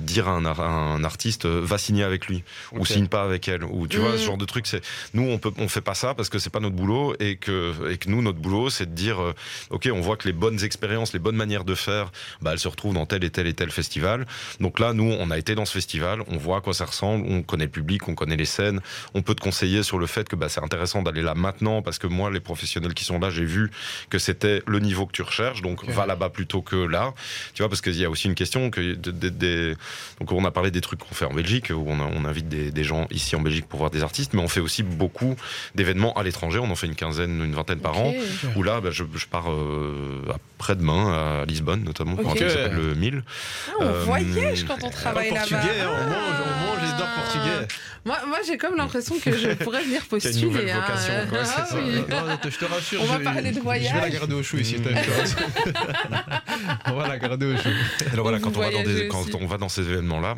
dire à un, à un, artiste va signer avec lui okay. ou signe pas avec elle. Ou tu vois, ce genre de truc, c'est nous on peut on fait pas ça parce que c'est pas notre boulot et que et que nous notre boulot c'est de dire euh, ok on voit que les bonnes expériences, les bonnes manières de faire, bah, elles se retrouvent dans tel et tel et tel festival. Donc là nous on a été dans ce festival, on voit à quoi ça ressemble, on connaît le public, on connaît les scènes, on peut te conseiller sur le fait que bah, c'est intéressant d'aller là maintenant parce que moi les professionnels qui sont là j'ai vu que c'était le niveau que tu recherches donc okay. va là-bas plutôt que là. Tu vois parce qu'il y a aussi une question que des, des, des... donc on a parlé des trucs qu'on fait en Belgique où on, a, on invite des, des, gens ici en Belgique pour voir des artistes, mais on fait aussi beaucoup d'événements à l'étranger. On en fait une quinzaine, une vingtaine par okay. an. Où là, bah, je, je, pars euh, après-demain à Lisbonne, notamment, pour okay. un truc qui s'appelle le 1000. Ah, on euh, voyage quand on travaille là-bas. Portugais, hein, on mange, on mange les dents portugais. Moi, moi j'ai comme l'impression que je pourrais venir postuler. Une hein. vocation, quoi, ah, oui. non, je te rassure. On va parler de voyage. Je vais la garder au chou ici. on va la garder au chou. Alors voilà, quand on, va dans des, quand on va dans ces événements-là,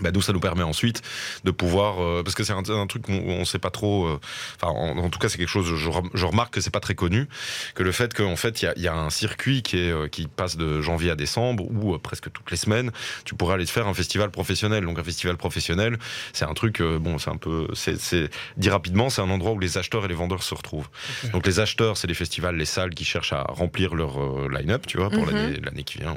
bah, d'où ça nous permet ensuite de pouvoir euh, parce que c'est un, un, truc qu'on on sait pas trop euh, enfin en, en, tout cas c'est quelque chose je, je remarque que c'est pas très connu que le fait qu'en fait il y a, y a, un circuit qui est euh, qui passe de janvier à décembre ou presque toutes les semaines tu pourrais aller te faire un festival professionnel donc un festival professionnel c'est un truc bon c'est un peu c'est dit rapidement c'est un endroit où les acheteurs et les vendeurs se retrouvent okay. donc les acheteurs c'est les festivals les salles qui cherchent à remplir leur line-up tu vois pour mm -hmm. l'année qui vient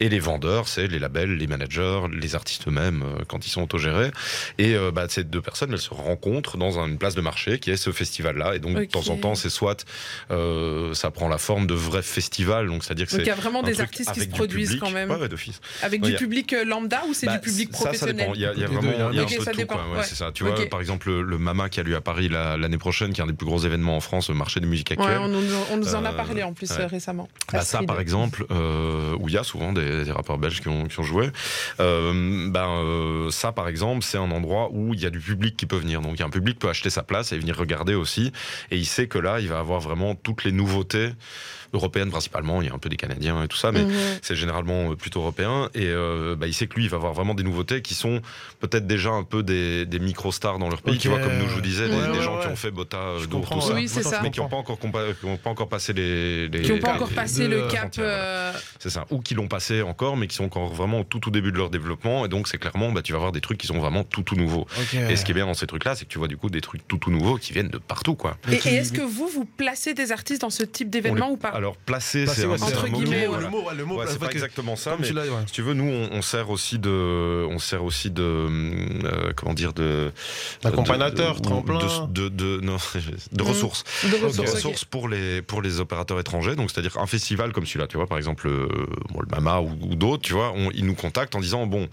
et les vendeurs c'est les labels les managers les artistes eux-mêmes quand ils sont autogérés. Et euh, bah, ces deux personnes, elles se rencontrent dans une place de marché qui est ce festival-là. Et donc, okay. de temps en temps, c'est soit euh, ça prend la forme de vrais festivals. Donc, c'est-à-dire que c'est. il y a vraiment des artistes qui se produisent public. quand même. Ouais, ouais, d'office. Avec ouais, du public euh, lambda ou c'est bah, du public professionnel Ça, ça dépend. Il y a, il y a vraiment il y a okay, un peu de tout. Quoi. Ouais, c'est ça. Tu vois, par exemple, le, le, Mama qui a lieu à Paris l'année prochaine, qui est un des plus gros événements en France, le marché de musique actuelle. on, nous, on nous en a parlé en plus récemment. Bah, ça, par exemple, où il y a souvent des, des rappeurs belges qui ont, qui ont joué. ben, ça, par exemple, c'est un endroit où il y a du public qui peut venir. Donc, un public peut acheter sa place et venir regarder aussi. Et il sait que là, il va avoir vraiment toutes les nouveautés européenne principalement, il y a un peu des Canadiens et tout ça, mais mmh. c'est généralement plutôt européen. Et euh, bah, il sait que lui, il va avoir vraiment des nouveautés qui sont peut-être déjà un peu des, des micro-stars dans leur pays, okay. tu vois, comme nous, je vous disais, des, ouais, des gens ouais. qui ont fait Bota, Dour, tout ça, oui, ça. mais qui n'ont pas, encore pas encore passé les. les qui n'ont pas encore passé le cap. Euh... C'est ça, ou qui l'ont passé encore, mais qui sont encore vraiment au tout, tout début de leur développement. Et donc, c'est clairement, bah, tu vas avoir des trucs qui sont vraiment tout, tout nouveaux. Okay. Et ce qui est bien dans ces trucs-là, c'est que tu vois du coup des trucs tout, tout nouveaux qui viennent de partout, quoi. Et, et est-ce que vous, vous placez des artistes dans ce type d'événement ou pas? Alors, placer, c'est entre guillemets, le mot, le mot, c'est pas exactement ça, mais si tu veux, nous, on, on, sert aussi de, on sert aussi de, euh, comment dire, de accompagnateur, tremplin, de, de, de, non, de Mmh. ressources, de ressources, de ressources okay. pour les pour les opérateurs étrangers. Donc, c'est-à-dire un festival comme celui-là, tu vois, par exemple, euh, bon, le Mama ou, ou d'autres, tu vois, on, ils nous contactent en disant bon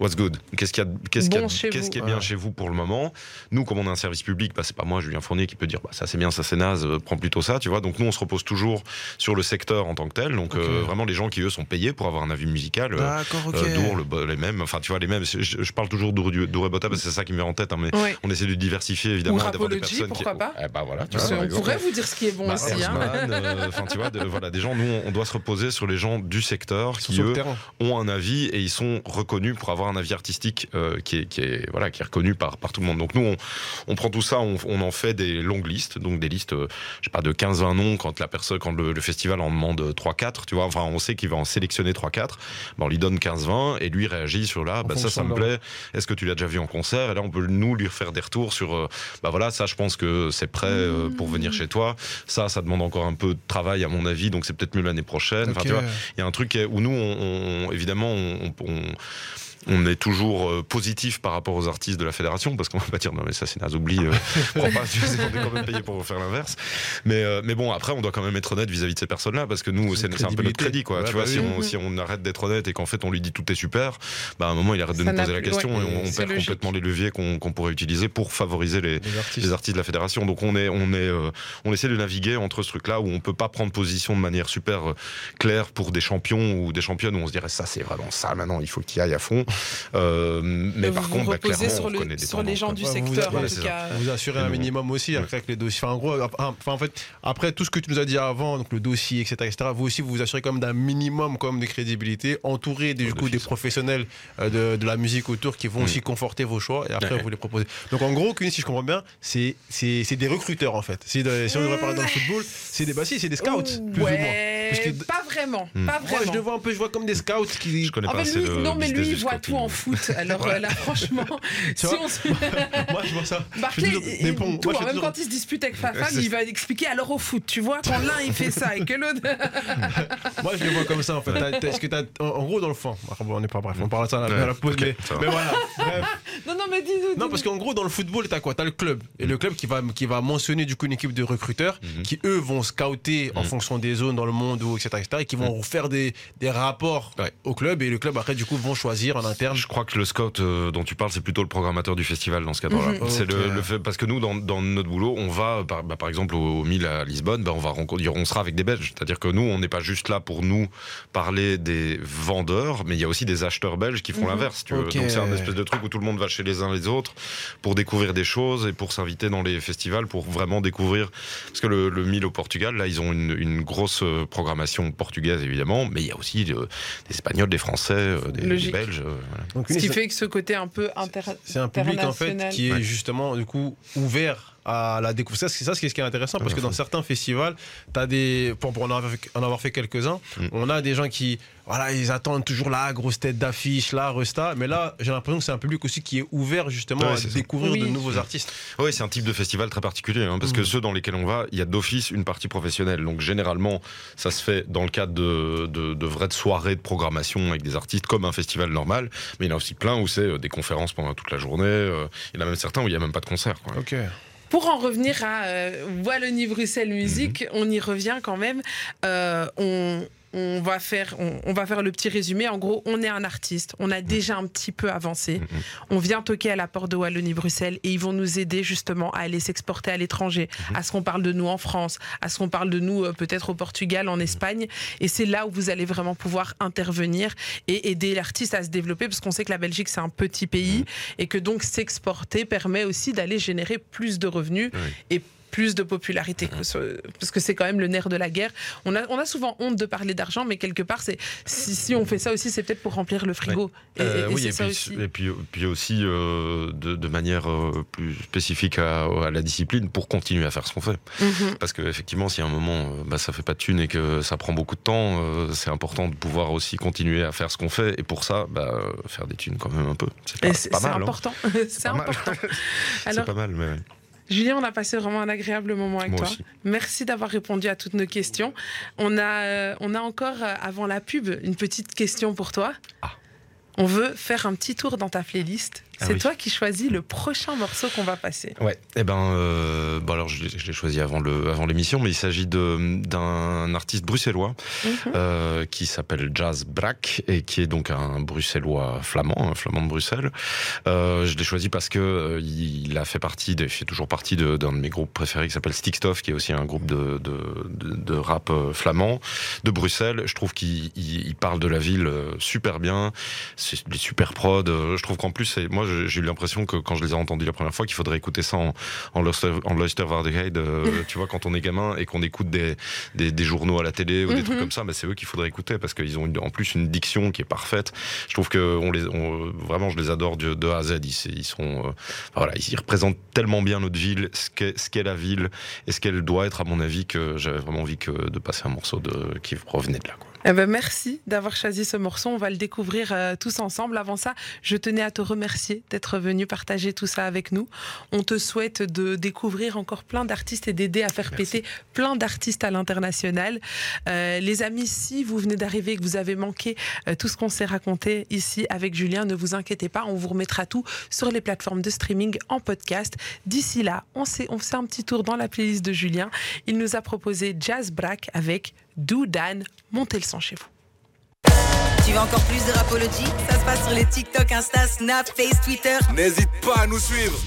what's good? Qu'est-ce bon qu qu qui est bien ouais. chez vous pour le moment? Nous, comme on a un service public, bah, c'est pas moi, Julien Fournier, qui peut dire bah, ça c'est bien, ça c'est naze, euh, prends plutôt ça, tu vois. Donc nous, on se repose toujours sur le secteur en tant que tel. Donc okay. euh, vraiment, les gens qui eux sont payés pour avoir un avis musical, euh, okay. Dour, le, les mêmes, enfin tu vois les mêmes. Je, je parle toujours Dour, Dour et Bota parce que c'est ça qui me met en tête, hein, mais ouais. on essaie de diversifier évidemment, d'avoir des personnes pourquoi qui. pas? Eh bah voilà. Tu vois, on pourrait vous dire ce qui est bon bah, aussi. Hein. Enfin tu vois, de, voilà, des gens. Nous, on doit se reposer sur les gens du secteur qui eux ont un avis et ils sont reconnus pour avoir un avis artistique euh, qui, est, qui, est, voilà, qui est reconnu par, par tout le monde. Donc nous, on, on prend tout ça, on, on, en fait des longues listes, donc des listes, euh, je sais pas, de 15-20 noms quand la personne, quand le, le festival en demande 3-4, tu vois, enfin on sait qu'il va en sélectionner 3-4, ben, on lui donne 15-20 et lui réagit sur là, bah, ça, ça me plaît, est-ce que tu l'as déjà vu en concert? Et là, on peut nous lui faire des retours sur, euh, bah voilà, ça je pense que c'est prêt euh, pour venir chez toi, ça, ça demande encore un peu de travail à mon avis, donc c'est peut-être mieux l'année prochaine. Okay. Enfin, tu vois, il y a un truc où nous, on, on évidemment, on, on on est toujours euh, positif par rapport aux artistes de la fédération parce qu'on va pas dire non mais ça c'est naze oublie euh, prends pas tu sais, on est quand même payé pour faire l'inverse mais euh, mais bon après on doit quand même être honnête vis-à-vis -vis de ces personnes là parce que nous c'est un peu notre crédit quoi ouais, tu bah vois oui, si, on, oui. si on arrête d'être honnête et qu'en fait on lui dit tout est super bah à un moment il arrête de ça nous poser la question ouais, et on, on perd logique. complètement les leviers qu'on qu pourrait utiliser pour favoriser les, les, artistes. les, artistes. de la fédération donc on est on est euh, on essaie de naviguer entre ce truc là où on peut pas prendre position de manière super claire pour des champions ou des championnes où on se dirait ça c'est vraiment ça maintenant il faut qu'il y aille à fond Euh, mais Vous par vous contre, bah, reposez clairement, sur, on le- connaît des sur les gens du Ouais, vous- secteur, en tout cas. Vous assurez un minimum aussi après avec les dossiers. Enfin, en gros, ap- enfin, en fait, après tout ce que tu nous as dit avant, donc le dossier, etc., etc., vous aussi vous vous assurez quand même d'un minimum quand même de crédibilité, entouré du coup des professionnels euh, de, de la musique autour qui vont Mm. aussi conforter vos choix et après Ouais. vous les proposez. Donc en gros, Cuny, si je comprends bien, c'est c'est c'est des recruteurs en fait. Si, de- si on devrait parler dans le football, c'est des bah, si, c'est des scouts plus ou moins. Ouais, Parce que- pas vraiment, pas Moi, je le vois un peu, je vois comme des scouts qui. Je connais En pas fait, assez lui, le non, mais lui, il voit. Tout en foot. Alors euh, là, franchement, si vois on se... Moi, je vois ça. Barclay, toujours des il- ponts. tout, Moi, je fais même toujours- quand il se dispute avec c'est- il va expliquer alors au foot, tu vois, quand l'un il fait ça et que l'autre. Moi, je le vois comme ça en fait. Est-ce que t'as, en, en gros, dans le fond, ah, bon, on n'est pas bref, on parle de ça à la, Ouais, à la pause, mais, voilà. Bref. non, non, mais dis-nous. Non, parce qu'en gros, dans le football, t'as quoi? T'as le club. Et le club qui va, qui va mentionner du coup une équipe de recruteurs Mhm. qui, eux, vont scouter en Mhm. fonction des zones dans le monde, ou etc., etc., et qui vont faire des, des rapports Ouais. au club. Et le club, après, du coup, vont choisir en interne. Je crois que le scout euh, dont tu parles, c'est plutôt le programmateur du festival dans ce cadre-là. Mhm. C'est le, le fait parce que nous, dans, dans notre boulot, on va, par, bah, par exemple, au Mille à Lisbonne, bah, on va rencontrer, on sera avec des Belges. C'est-à-dire que nous, on n'est pas juste là pour nous parler des vendeurs, mais il y a aussi des acheteurs belges qui font Mhm. l'inverse. tu veux. Ok. Donc c'est un espèce de truc où tout le monde va chez les uns les autres pour découvrir des choses et pour s'inviter dans les festivals pour vraiment découvrir. Parce que le, le Mille au Portugal, là, ils ont une, une grosse euh, programmation portugaise évidemment, mais il y a aussi euh, des Espagnols, des Français, euh, des. Belges. euh, voilà. Donc, Ce qui fait que ce côté un peu inter... C'est un public en fait qui est Ouais. justement du coup ouvert à la découverte. C'est ça ce qui est ce qui est intéressant parce Ouais, que dans certains festivals, as des, pour, pour en avoir fait, en avoir fait quelques-uns, Mm. on a des gens qui voilà, ils attendent toujours la grosse tête d'affiche, la resta. Mais là, j'ai l'impression que c'est un public aussi qui est ouvert justement Ouais, à découvrir de nouveaux artistes. Oui, c'est un type de festival très particulier, hein, parce que Mhm. ceux dans lesquels on va, il y a d'office une partie professionnelle. Donc généralement, ça se fait dans le cadre de, de, de vraies soirées de programmation avec des artistes, comme un festival normal. Mais il y en a aussi plein où c'est euh, des conférences pendant toute la journée. euh, il y en a même certains où il n'y a même pas de concert. Quoi. Ok. Pour en revenir à euh, Wallonie-Bruxelles Musique, on y revient quand même. Euh, on, on va faire, on, on va faire le petit résumé. En gros, on est un artiste, on a déjà un petit peu avancé. Mhm. On vient toquer à la porte de Wallonie-Bruxelles et ils vont nous aider justement à aller s'exporter à l'étranger, à ce qu'on parle de nous en France, à ce qu'on parle de nous euh, peut-être au Portugal, en Espagne. Et c'est là où vous allez vraiment pouvoir intervenir et aider l'artiste à se développer parce qu'on sait que la Belgique c'est un petit pays et que donc s'exporter permet aussi d'aller générer plus de revenus Oui. et plus de popularité que ce- parce que c'est quand même le nerf de la guerre. On a, on a souvent honte de parler d'argent, mais quelque part, c'est si, si on fait ça aussi, c'est peut-être pour remplir le frigo. Et, et- et oui, c'est et ça puis, aussi. et puis, puis aussi euh, de, de manière euh, plus spécifique à, à la discipline pour continuer à faire ce qu'on fait. Mhm. Parce que effectivement, si à un moment euh, bah, ça fait pas de thunes et que ça prend beaucoup de temps, euh, c'est important de pouvoir aussi continuer à faire ce qu'on fait. Et pour ça, bah, faire des thunes quand même un peu. C'est pas, c'est c'est pas c'est mal. hein. important. c'est pas mal. important. C'est pas mal, mais Julien, on a passé vraiment un agréable moment avec moi toi. aussi. Merci d'avoir répondu à toutes nos questions. On a, euh, on a encore, euh, avant la pub, une petite question pour toi. Ah. On veut faire un petit tour dans ta playlist. Ah C'est oui. toi qui choisis le prochain morceau qu'on va passer. Ouais, eh ben, euh, bon alors je, l'ai- je l'ai choisi avant le avant l'émission, mais il s'agit d'un artiste bruxellois Mhm. euh, qui s'appelle Jazz Brack et qui est donc un bruxellois flamand, un flamand de Bruxelles. Euh, je l'ai choisi parce que il a fait partie, de, il fait toujours partie de- d'un de, mes groupes préférés qui s'appelle Stickstuff, qui est aussi un groupe de de, de, rap flamand de Bruxelles. Je trouve qu'il il, il parle de la ville super bien, c'est des super prods. Je trouve qu'en plus, moi j'ai eu l'impression que quand je les ai entendus la première fois, qu'il faudrait écouter ça en en Luister- en euh, tu vois, quand on est gamin et qu'on écoute des, des, des journaux à la télé ou des Mhm. trucs comme ça, mais c'est eux qu'il faudrait écouter parce qu'ils ont une- en plus une diction qui est parfaite. Je trouve que on les, on- vraiment, je les adore de, de A à Z. Ils, ils sont, euh, voilà, ils représentent tellement bien notre ville, ce qu'est ce qu'est la ville et ce qu'elle doit être, à mon avis, que j'avais vraiment envie que de passer un morceau de, qui provenait de là. Quoi. Eh ben, merci d'avoir choisi ce morceau. On va le découvrir euh, tous ensemble. Avant ça, je tenais à te remercier d'être venu partager tout ça avec nous. On te souhaite de découvrir encore plein d'artistes et d'aider à faire Merci. péter plein d'artistes à l'international. Euh, les amis, si vous venez d'arriver et que vous avez manqué euh, tout ce qu'on s'est raconté ici avec Julien, ne vous inquiétez pas, on vous remettra tout sur les plateformes de streaming en podcast. D'ici là, on fait un petit tour dans la playlist de Julien. Il nous a proposé Jazz Brack avec Doudan. Montez le son chez vous. Tu veux encore plus de Rapology? Ça se passe sur les TikTok, Insta, Snap, Face, Twitter. N'hésite pas à nous suivre.